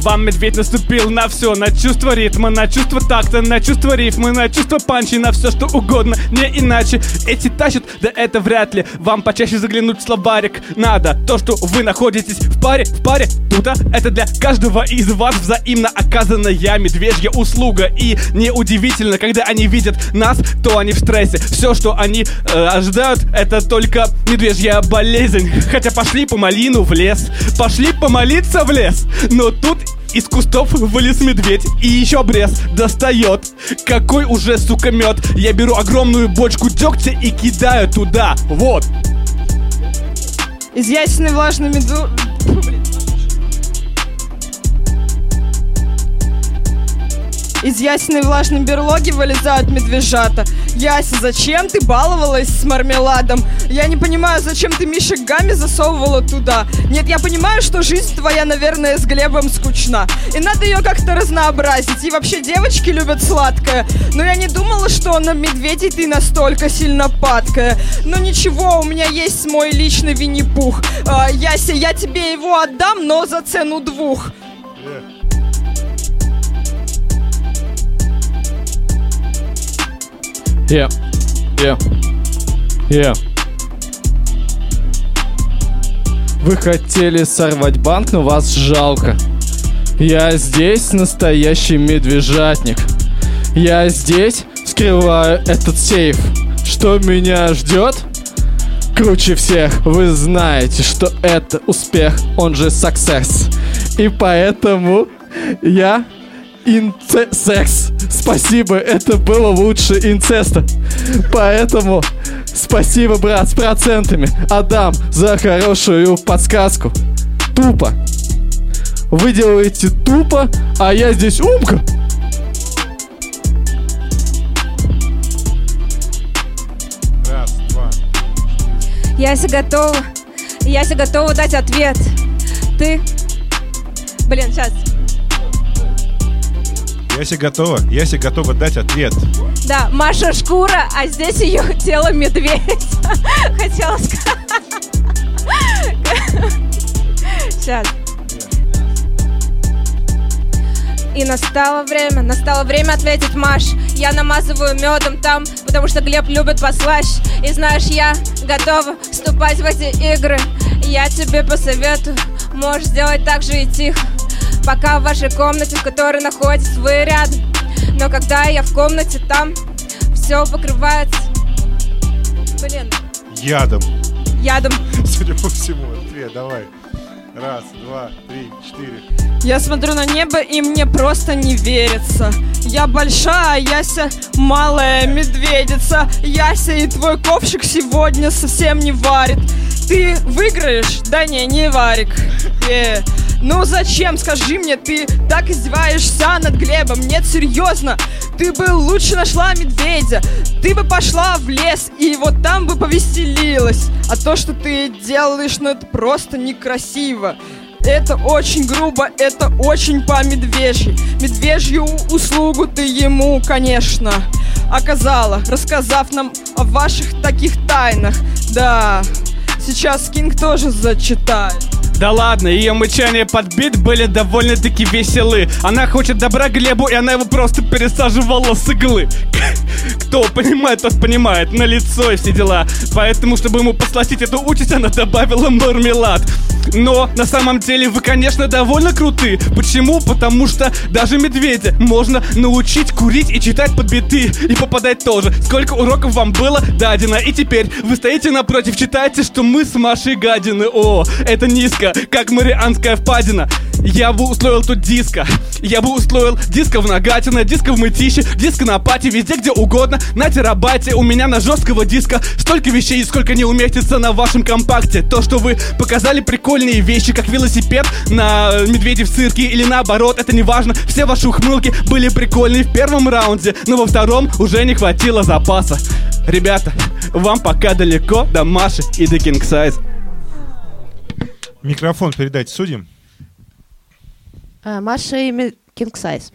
вам медведь наступил на все, на чувство ритма, на чувство такта, на чувство рифмы, на чувство панчи, на все что угодно, не иначе. Эти тащат, да это вряд ли. Вам почаще заглянуть в словарик надо. То, что вы находитесь в паре, в паре, тута, это для каждого из вас взаимно оказанная медвежья услуга. И неудивительно, когда они видят нас, то они в стрессе. Все, что они э, ожидают, это только медвежья болезнь. Хотя пошли по малину в лес, пошли помолиться в лес. Но тут из кустов вылез медведь и еще обрез достает. Какой уже, сука, мед. Я беру огромную бочку дегтя и кидаю туда. Вот. Из ясенной влажной меду... Из ясенной влажной берлоги вылезают медвежата. Яся, зачем ты баловалась с мармеладом? Я не понимаю, зачем ты Миша Гами засовывала туда. Нет, я понимаю, что жизнь твоя, наверное, с Глебом скучна. И надо ее как-то разнообразить. И вообще девочки любят сладкое. Но я не думала, что на медведей ты настолько сильно падкая. Но ничего, у меня есть мой личный Винни-Пух. А, Яся, я тебе его отдам, но за цену двух. Yeah. Yeah. Yeah. Вы хотели сорвать банк, но вас жалко. Я здесь настоящий медвежатник. Я здесь скрываю этот сейф. Что меня ждет? Круче всех, вы знаете, что это успех, он же success. И поэтому я инцест. Спасибо, это было лучше инцеста. Поэтому спасибо, брат, с процентами. Адам, за хорошую подсказку. Тупо. Вы делаете тупо, а я здесь умка. Раз, два. Яся готова. Яся готова дать ответ. Ты... Блин, сейчас. Яся готова. Яся готова дать ответ. Да, Маша шкура, а здесь ее тело медведь. Хотела сказать. Сейчас. И настало время, настало время ответить, Маш. Я намазываю медом там, потому что Глеб любит послаще. И знаешь, я готова вступать в эти игры. Я тебе посоветую, можешь сделать так же и тихо. Пока в вашей комнате, в которой находитесь вы рядом. Но когда я в комнате, там все покрывается... Блин, Ядом. ядом. Судя по всему. Ответ, давай. Раз, два, три, четыре. Я смотрю на небо, и мне просто не верится. Я большая, а Яся малая медведица. Яся и твой ковшик сегодня совсем не варит. Ты выиграешь? Да не, не варик. Э, Ну зачем, скажи мне, ты так издеваешься над Глебом? Нет, серьезно, ты бы лучше нашла медведя. Ты бы пошла в лес и вот там бы повеселилась. А то, что ты делаешь, ну это просто некрасиво. Это очень грубо, это очень по-медвежьи. Медвежью услугу ты ему, конечно, оказала, рассказав нам о ваших таких тайнах. Да, сейчас Кинг тоже зачитает. Да ладно, ее мычание под бит были довольно-таки веселы. Она хочет добра Глебу, и она его просто пересаживала с иглы. Кто понимает, тот понимает, на лицо и все дела. Поэтому, чтобы ему посластить эту участь, она добавила мармелад. Но на самом деле вы, конечно, довольно круты. Почему? Потому что даже медведя можно научить курить и читать под биты. И попадать тоже. Сколько уроков вам было дадено. И теперь вы стоите напротив, читаете, что мы с Машей гадины. О, это низко, как Марианская впадина. Я бы устроил тут диско. Я бы устроил диско в Нагатино, диско в Мытище, диско на пати, везде где угодно. На терабайте у меня на жесткого диска столько вещей, сколько не уместится на вашем компакте. То, что вы показали прикольные вещи, как велосипед на медведе в цирке или наоборот, это не важно. Все ваши ухмылки были прикольные в первом раунде, но во втором уже не хватило запаса. Ребята, вам пока далеко до Маши и до King Size. Микрофон передайте судьям. А, Маша и King Size.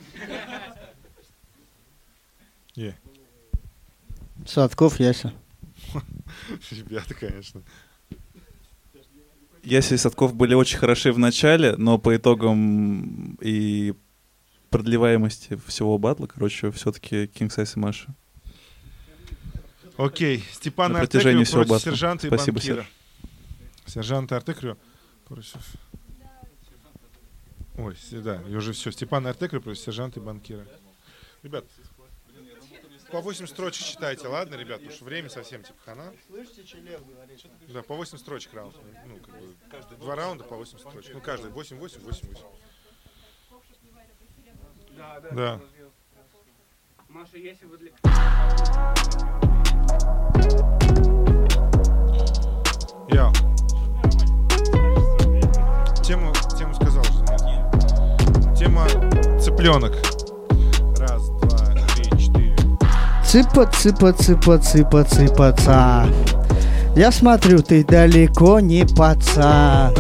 Е. Садков Яся. Ребята, конечно. Яси и Садков были очень хороши в начале, но по итогам и продлеваемости всего батла, короче, все-таки King Size и Маша. Окей, Степан На протяжении Артекрио всего против батла. сержанта и Спасибо, банкира. Серж. Сержант Против... Ой, да, и уже все. Степан сержанта и банкира. Ребят, по 8 строчек читайте, ладно, ребят, потому что время совсем типа хана. Да, по 8 строчек раунд. Ну, как бы, два раунда по 8 строчек. Ну, каждый 8, 8, 8, 8. Да. Маша, если вы для... Я. Тему, тему сказал же, нет? Тема цыпленок. Раз, два, три, четыре. Цыпа, цыпа, цыпа, цыпа, цыпаца. Я смотрю, ты далеко не пацан.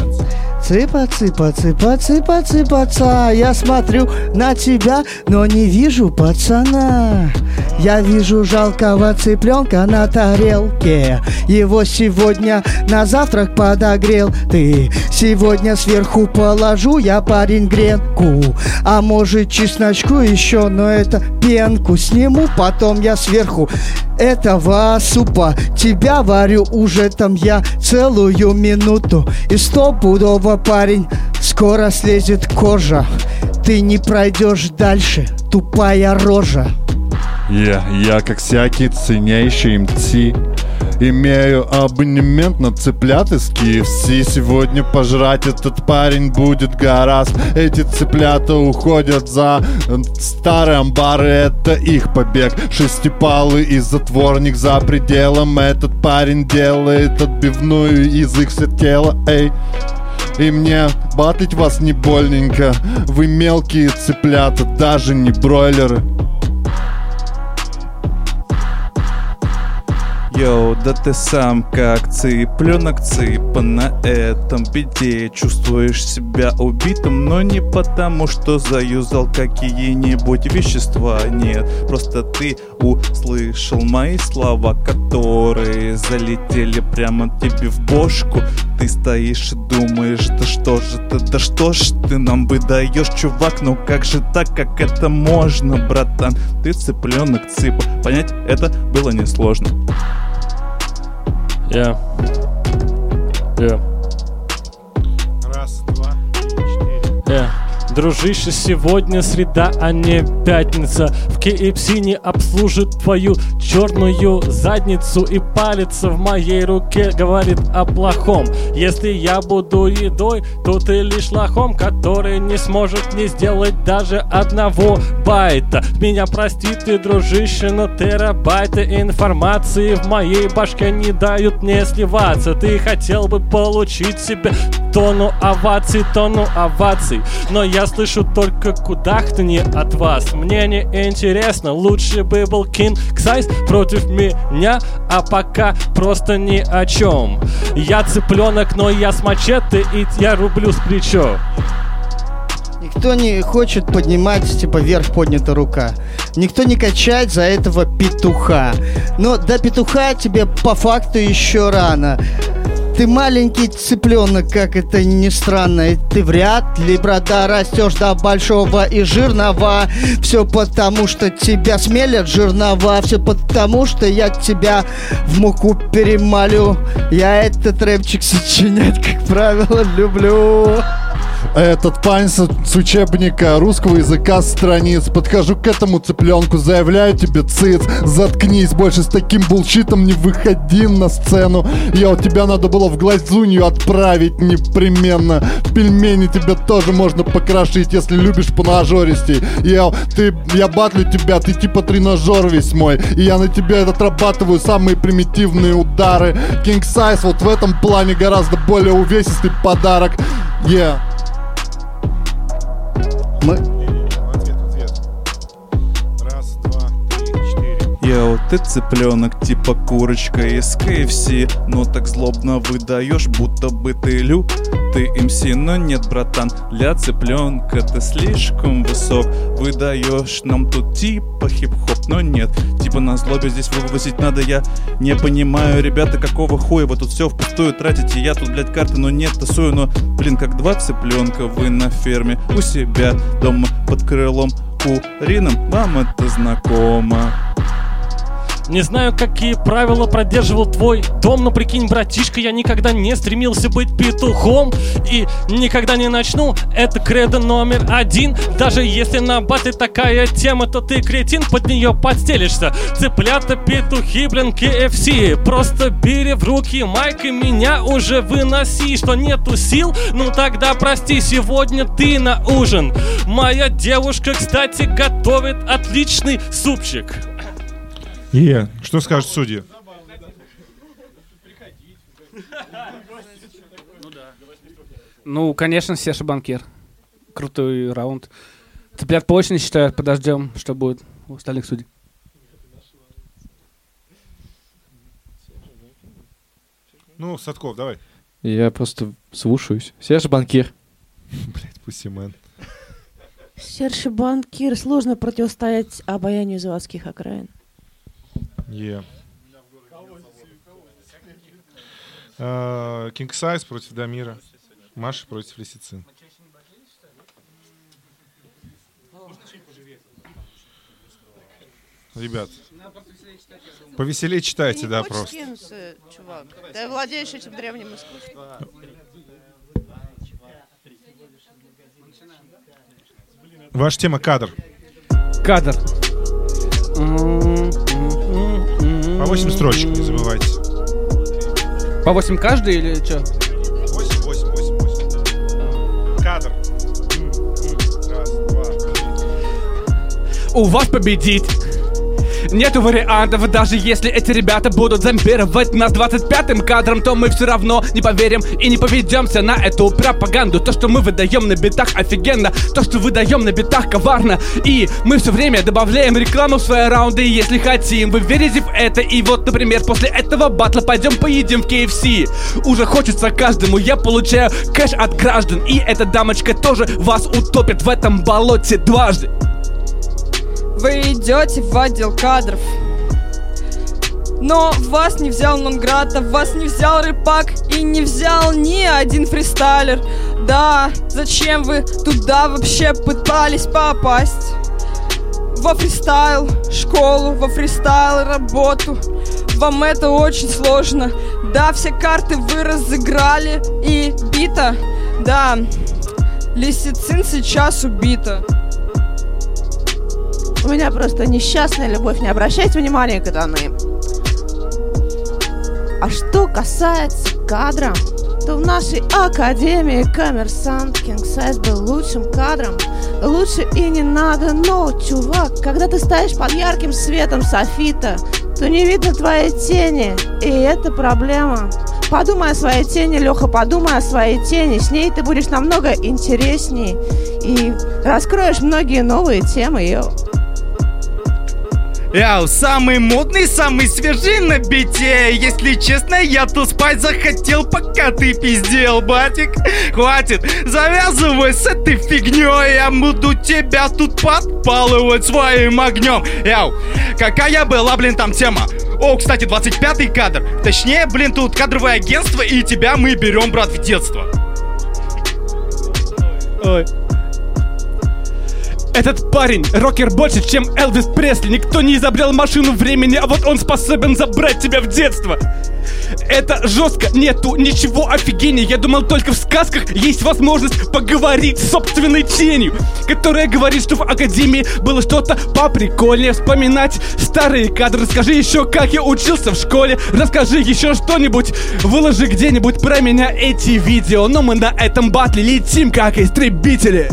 Цыпа, цыпа, цыпа, цыпа, цыпаца. Я смотрю на тебя, но не вижу пацана. Я вижу жалкого цыпленка на тарелке. Его сегодня на завтрак подогрел. Ты сегодня сверху положу я парень гренку. А может чесночку еще, но это пенку сниму. Потом я сверху этого супа Тебя варю уже там я целую минуту И стопудово парень скоро слезет кожа. Ты не пройдешь дальше, тупая рожа. Я, я как всякий ценнейший МЦ Имею абонемент на цыплят из KFC Сегодня пожрать этот парень будет гораст Эти цыплята уходят за э, старые амбары. Это их побег. Шестипалый и затворник за пределом. Этот парень делает отбивную из их тела. Эй, и мне батлить вас не больненько. Вы мелкие цыплята, даже не бройлеры. Йоу, да ты сам как цыпленок цыпа на этом беде Чувствуешь себя убитым, но не потому, что заюзал какие-нибудь вещества. Нет, просто ты услышал мои слова, которые залетели прямо тебе в бошку Ты стоишь и думаешь, да что же ты, да что ж ты нам выдаешь, чувак Ну как же так, как это можно, братан? Ты цыпленок цыпа, понять это было несложно Я. Я. Раз, два, три, четыре. Э, Дружище, сегодня среда, а не пятница. В KFC не обслужит твою черную задницу И палец в моей руке говорит о плохом. Если я буду едой, то ты лишь лохом Который не сможет не сделать даже одного байта. Меня прости ты, дружище, но терабайты информации В моей башке не дают мне сливаться. Ты хотел бы получить себе тону оваций, тону оваций Но я слышу только кудахтанье от вас Мне не интересно, лучше бы был King Size против меня А пока просто ни о чем Я цыпленок, но я с мачете и я рублю с плечо Никто не хочет поднимать, типа, вверх поднята рука. Никто не качает за этого петуха. Но до петуха тебе по факту еще рано. Ты маленький цыпленок, как это ни странно Ты вряд ли, брата, растешь до большого и жирного. Все потому, что тебя смелят жирного Все потому, что я тебя в муку перемалю Я этот рэпчик сочинять, как правило, люблю Этот пань с, с учебника русского языка страниц. Подхожу к этому цыпленку, заявляю тебе циц Заткнись, больше с таким булщитом не выходи на сцену. Йо, тебя надо было в глазунью отправить непременно. Пельмени тебя тоже можно покрошить, если любишь понажористей. Йо, ты, я батлю тебя, ты типа тренажер весь мой. И я на тебя отрабатываю самые примитивные удары. King Size вот в этом плане гораздо более увесистый подарок. Yeah. Четыре. Йоу, ты цыпленок типа курочка из KFC Но так злобно выдаешь, будто бы ты лю Ты МС, но нет, братан, для цыпленка ты слишком высок Выдаешь нам тут типа хип-хоп но нет. Типа на злобе здесь выбросить надо, я не понимаю, ребята, какого хуя вы тут все впустую тратите. Я тут, блядь, карты, но нет, тасую, но, блин, как два цыпленка вы на ферме у себя дома под крылом куриным. Вам это знакомо. Не знаю, какие правила продерживал твой дом, но прикинь, братишка, я никогда не стремился быть петухом и никогда не начну. Это кредо номер один. Даже если на батле такая тема, то ты кретин, под нее подстелишься. Цыплята, петухи, блин, KFC. Просто бери в руки майк и меня уже выноси. Что нету сил? Ну тогда прости, сегодня ты на ужин. Моя девушка, кстати, готовит отличный супчик. Е, что скажут судьи? Ну, конечно, Сеша Банкир. Крутой раунд. Цыплят по очереди считают, подождем, что будет у остальных судей. Ну, Садков, давай. Я просто слушаюсь. Серж Банкир. Блять, пусимен. Серж Банкир, сложно противостоять обаянию заводских окраин. Е. Кинг Сайз против Дамира. Маша против Лисицин. Ребят, повеселее читайте, да, просто. скинуться, чувак? Ты владеешь этим древним искусством. Ваша тема кадр. Кадр. По 8 строчек, не забывайте. По 8 каждый или что? 8, 8, 8, 8. Кадр. Раз, два, три. У вас победить. Нету вариантов, даже если эти ребята будут зомбировать нас 25-м кадром, то мы все равно не поверим и не поведемся на эту пропаганду. То, что мы выдаем на битах офигенно, то, что выдаем на битах коварно. И мы все время добавляем рекламу в свои раунды, если хотим. Вы верите в это? И вот, например, после этого батла пойдем поедим в KFC. Уже хочется каждому, я получаю кэш от граждан. И эта дамочка тоже вас утопит в этом болоте дважды. Вы идете в отдел кадров. Но вас не взял Нонграта, вас не взял Рыпак и не взял ни один фристайлер. Да, зачем вы туда вообще пытались попасть? Во фристайл школу, во фристайл работу. Вам это очень сложно. Да, все карты вы разыграли и бита. Да, Лисицин сейчас убита. У меня просто несчастная любовь, не обращайте внимания, катаны. А что касается кадра, то в нашей академии коммерсант King Size был лучшим кадром. Лучше и не надо, но, чувак, когда ты стоишь под ярким светом софита, то не видно твоей тени, и это проблема. Подумай о своей тени, Леха, подумай о своей тени. С ней ты будешь намного интересней и раскроешь многие новые темы, йоу. Яу, самый модный, самый свежий на бите. Если честно, я то спать захотел, пока ты пиздел, батик. Хватит, завязывай с этой фигней Я буду тебя тут подпалывать своим огнем Яу, какая была, блин, там тема? О, кстати, 25-й кадр. Точнее, блин, тут кадровое агентство И тебя мы берем, брат, в детство. Ой. Этот парень рокер больше, чем Элвис Пресли. Никто не изобрел машину времени, а вот он способен забрать тебя в детство. Это жестко, нету ничего офигения. Я думал, только в сказках есть возможность поговорить с собственной тенью, которая говорит, что в академии было что-то поприкольнее. Вспоминать старые кадры. Расскажи еще, как я учился в школе. Расскажи еще что-нибудь. Выложи где-нибудь про меня эти видео. Но мы на этом батле летим, как истребители.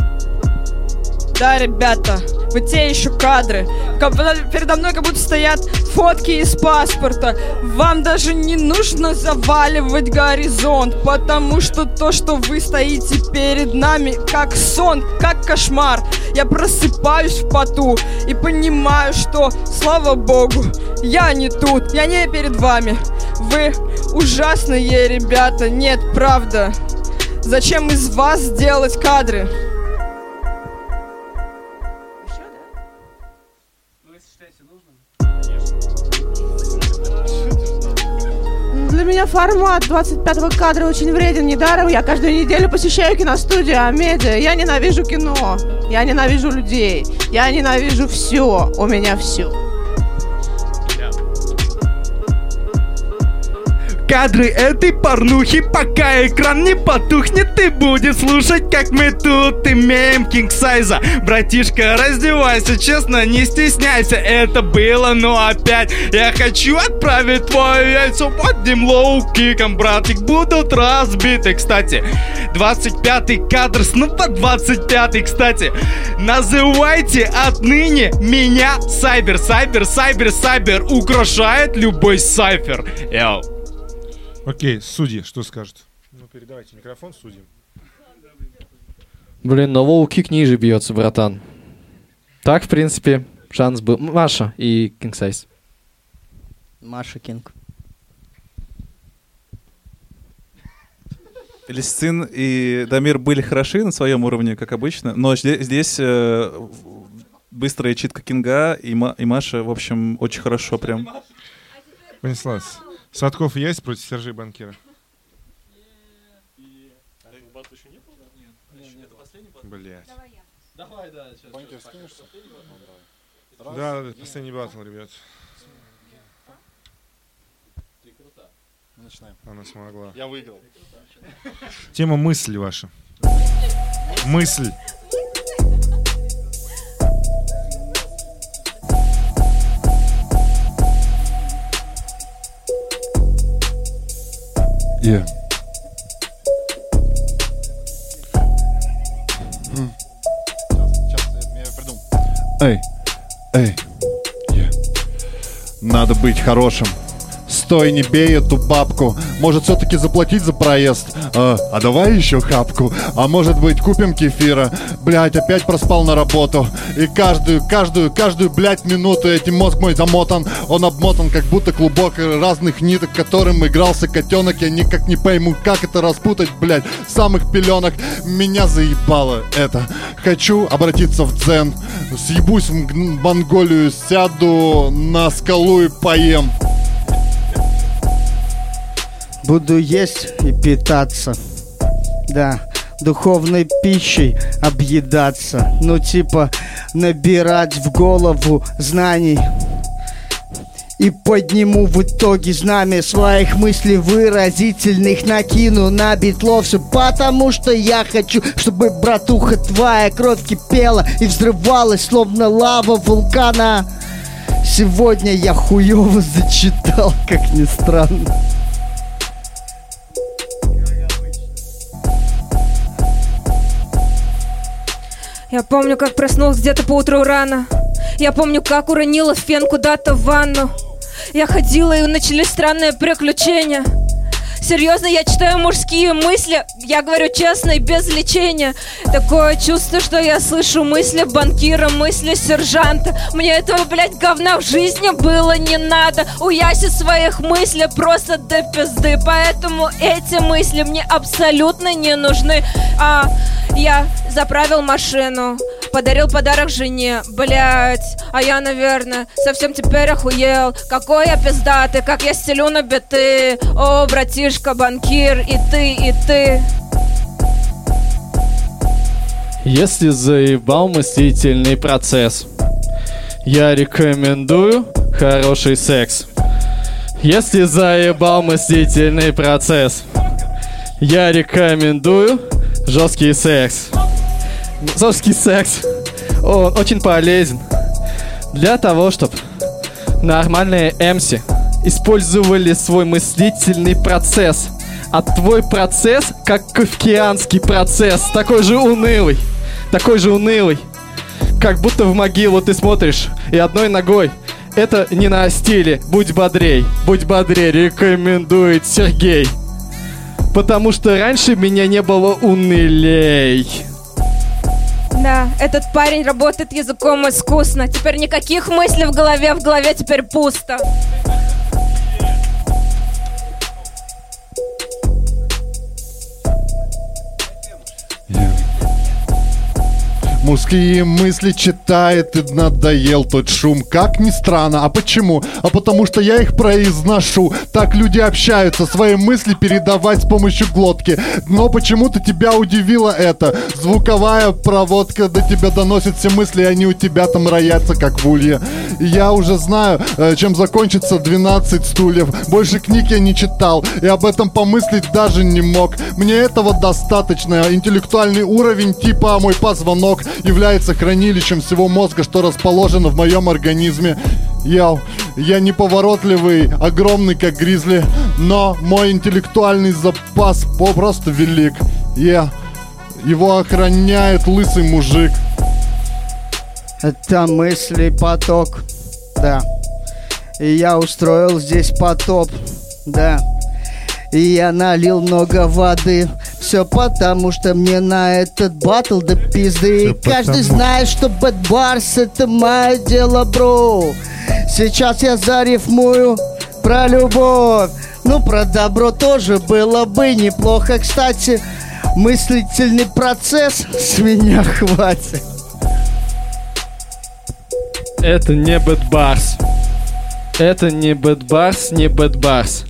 Да, ребята, вы те еще кадры. Передо мной как будто стоят фотки из паспорта. Вам даже не нужно заваливать горизонт, потому что то, что вы стоите перед нами, как сон, как кошмар. Я просыпаюсь в поту и понимаю, что, слава богу, я не тут, я не перед вами. Вы ужасные ребята, нет, правда. Зачем из вас делать кадры? Меня формат 25-го кадра очень вреден. Недаром я каждую неделю посещаю киностудию Амедиа. Я ненавижу кино. Я ненавижу людей. Я ненавижу все. У меня все. Кадры этой порнухи, пока экран не потухнет, ты будешь слушать, как мы тут имеем кинг сайза. Братишка, раздевайся, честно, не стесняйся, это было, но опять я хочу отправить твое яйцо под одним лоу-киком, братик, будут разбиты, кстати. 25-й кадр, снова 25-й, кстати. Называйте отныне меня Сайбер, Сайбер, Сайбер, Сайбер, украшает любой сайфер. Yo. Окей, судьи, что скажут? Ну, передавайте микрофон судьям. Блин, но low-kick ниже бьется, братан. Так, в принципе, шанс был. Маша и Size. Маша Кинг. Лисцин и Дамир были хороши на своем уровне, как обычно, но здесь, здесь э, быстрая читка Кинга и, Ма- и Маша, в общем, очень хорошо прям. Понеслась. Садков есть против Сержей Банкира? Блять. Давай, да, сейчас. Да, да, последний батл, ребят. Начинаем. Она смогла. Я выиграл. Тема мысли ваша. Мысль. Придумал. Эй, эй, yeah. Надо быть хорошим. Стой, не бей эту бабку. Может, все-таки заплатить за проезд? А, а давай еще хапку. А может быть, купим кефира? Блять, опять проспал на работу. И каждую, каждую, каждую, блядь, минуту этим мозг мой замотан. Он обмотан, как будто клубок разных ниток, которым игрался котенок. Я никак не пойму, как это распутать, блядь. В самых пеленок меня заебало это. Хочу обратиться в дзен. Съебусь в Монголию, сяду на скалу и поем. Буду есть и питаться. Да, духовной пищей объедаться. Ну, типа, набирать в голову знаний. И подниму в итоге знамя своих мыслей выразительных Накину на битлов все потому, что я хочу Чтобы, братуха, твоя кровь кипела И взрывалась, словно лава вулкана Сегодня я хуёво зачитал, как ни странно Я помню, как проснулась где-то по утру рано. Я помню, как уронила фен куда-то в ванну. Я ходила, и начались странные приключения. Серьезно, я читаю мужские мысли, я говорю честно и без лечения. Такое чувство, что я слышу мысли банкира, мысли сержанта. Мне этого, блядь, говна в жизни было не надо. У Яси своих мыслей просто до пизды. Поэтому эти мысли мне абсолютно не нужны. А я заправил машину, подарил подарок жене, блять, а я, наверное, совсем теперь охуел. Какой я пиздатый, как я стелю на биты. О, братишка, банкир, и ты, и ты. Если заебал мыслительный процесс, я рекомендую хороший секс. Если заебал мыслительный процесс, я рекомендую жесткий секс. Жесткий секс, он очень полезен для того, чтобы нормальные эмси использовали свой мыслительный процесс. А твой процесс, как кавкианский процесс, такой же унылый, такой же унылый. Как будто в могилу ты смотришь и одной ногой. Это не на стиле. Будь бодрей, будь бодрей, рекомендует Сергей. Потому что раньше меня не было унылей. Да, этот парень работает языком искусно. Теперь никаких мыслей в голове, в голове теперь пусто. Мужские мысли читает и надоел тот шум. Как ни странно, а почему? А потому что я их произношу. Так люди общаются, свои мысли передавать с помощью глотки. Но почему-то тебя удивило это. Звуковая проводка до тебя доносит все мысли И они у тебя там роятся, как в улье. Я уже знаю, э, чем закончится 12 стульев. Больше книг я не читал И об этом помыслить даже не мог. Мне этого достаточно. Интеллектуальный уровень типа мой позвонок Является хранилищем всего мозга, что расположено в моем организме я, я неповоротливый, огромный, как гризли, но мой интеллектуальный запас попросту велик. Я, его охраняет лысый мужик. Это мысли поток, да. И я устроил здесь потоп, да. И я налил много воды. Все потому, что мне на этот батл до пизды. И каждый знает, что Бэт Барс это мое дело, бро. Сейчас я зарифмую про любовь. Ну, про добро тоже было бы неплохо. Кстати, мыслительный процесс с меня хватит. Это не Bad Bars. Это не Bad Bars, не Bad Bars.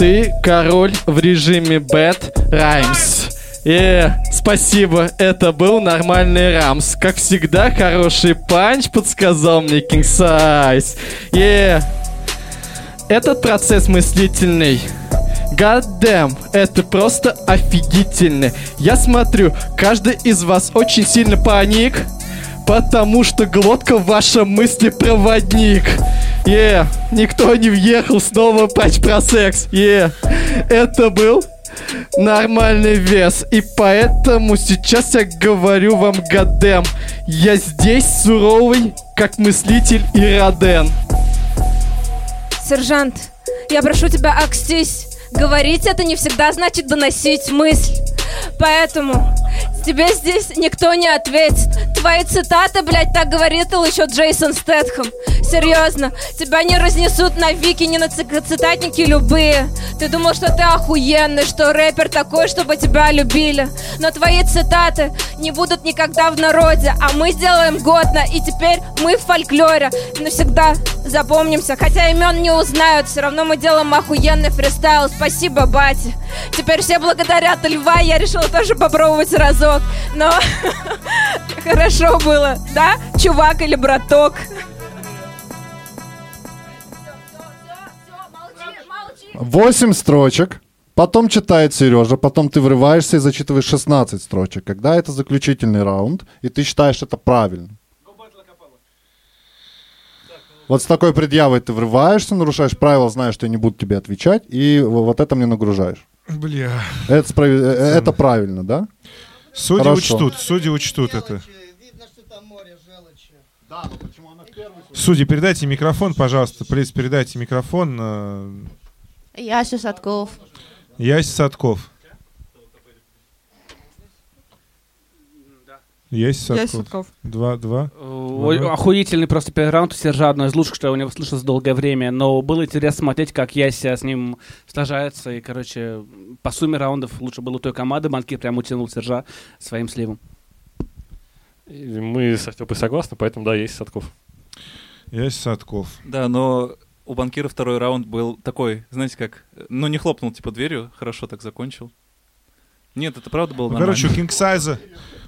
Ты король в режиме Bad Rhymes. Э, спасибо, это был нормальный рамс. Как всегда, хороший панч подсказал мне King Size. Е, этот процесс мыслительный. God damn, это просто офигительно. Я смотрю, каждый из вас очень сильно паник, потому что глотка ваша мысли-проводник. Е, никто не въехал снова патч про секс. Е, это был нормальный вес. И поэтому сейчас я говорю вам, гадем, я здесь суровый, как мыслитель и. Сержант, я прошу тебя, акстись. Говорить это не всегда значит доносить мысль. Поэтому тебе здесь никто не ответит. Твои цитаты, блядь, так говорит еще Джейсон Стэтхэм. Серьезно, тебя не разнесут на вики, ни на ци- цитатники любые. Ты думал, что ты охуенный, что рэпер такой, чтобы тебя любили. Но твои цитаты не будут никогда в народе, а мы сделаем годно, и теперь мы в фольклоре. Навсегда запомнимся, хотя имен не узнают, все равно мы делаем охуенный фристайл. Спасибо, Бати. Теперь все благодарят Льва, я решила тоже попробовать разок. Но хорошо было, да, чувак или браток? Восемь строчек. Потом читает Сережа, потом ты врываешься и зачитываешь 16 строчек. Когда это заключительный раунд, и ты считаешь это правильно. Вот с такой предъявой ты врываешься, нарушаешь правила, знаешь, что я не буду тебе отвечать, и вот это мне нагружаешь. Бля. Это, справи- э, это правильно, да? Судьи Хорошо. учтут, судьи учтут это. Судьи, передайте микрофон, пожалуйста, плиз, передайте микрофон. Яся Садков. Ясь Садков. Ясь Садков. Два, два. Ой, Два. Охуительный просто первый раунд у Сержа, одно из лучших, что я у него слышал за долгое время, но было интересно смотреть, как Яся с ним сражается, и, короче, по сумме раундов лучше было у той команды, Банкир прям утянул Сержа своим сливом. И Мы со Степой согласны, поэтому да, есть Садков. Ясь Садков. Да, но у банкира второй раунд был такой, знаете как, ну не хлопнул типа дверью, хорошо так закончил. Нет, это правда было Ну, нормально. короче, у Кингсайза,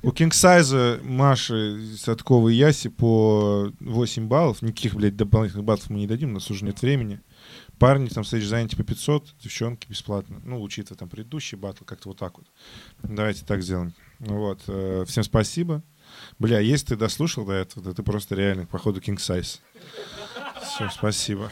у Кингсайза, Маши, Садковой и Яси по 8 баллов. Никаких, блядь, дополнительных баллов мы не дадим, у нас уже нет времени. Парни там стоишь заняты по 500, девчонки бесплатно. Ну, учитывая там предыдущий батл, как-то вот так вот. Давайте так сделаем. Ну Вот. э, Всем спасибо. Бля, если ты дослушал до этого, то ты просто реально, походу, King Size. Все, спасибо.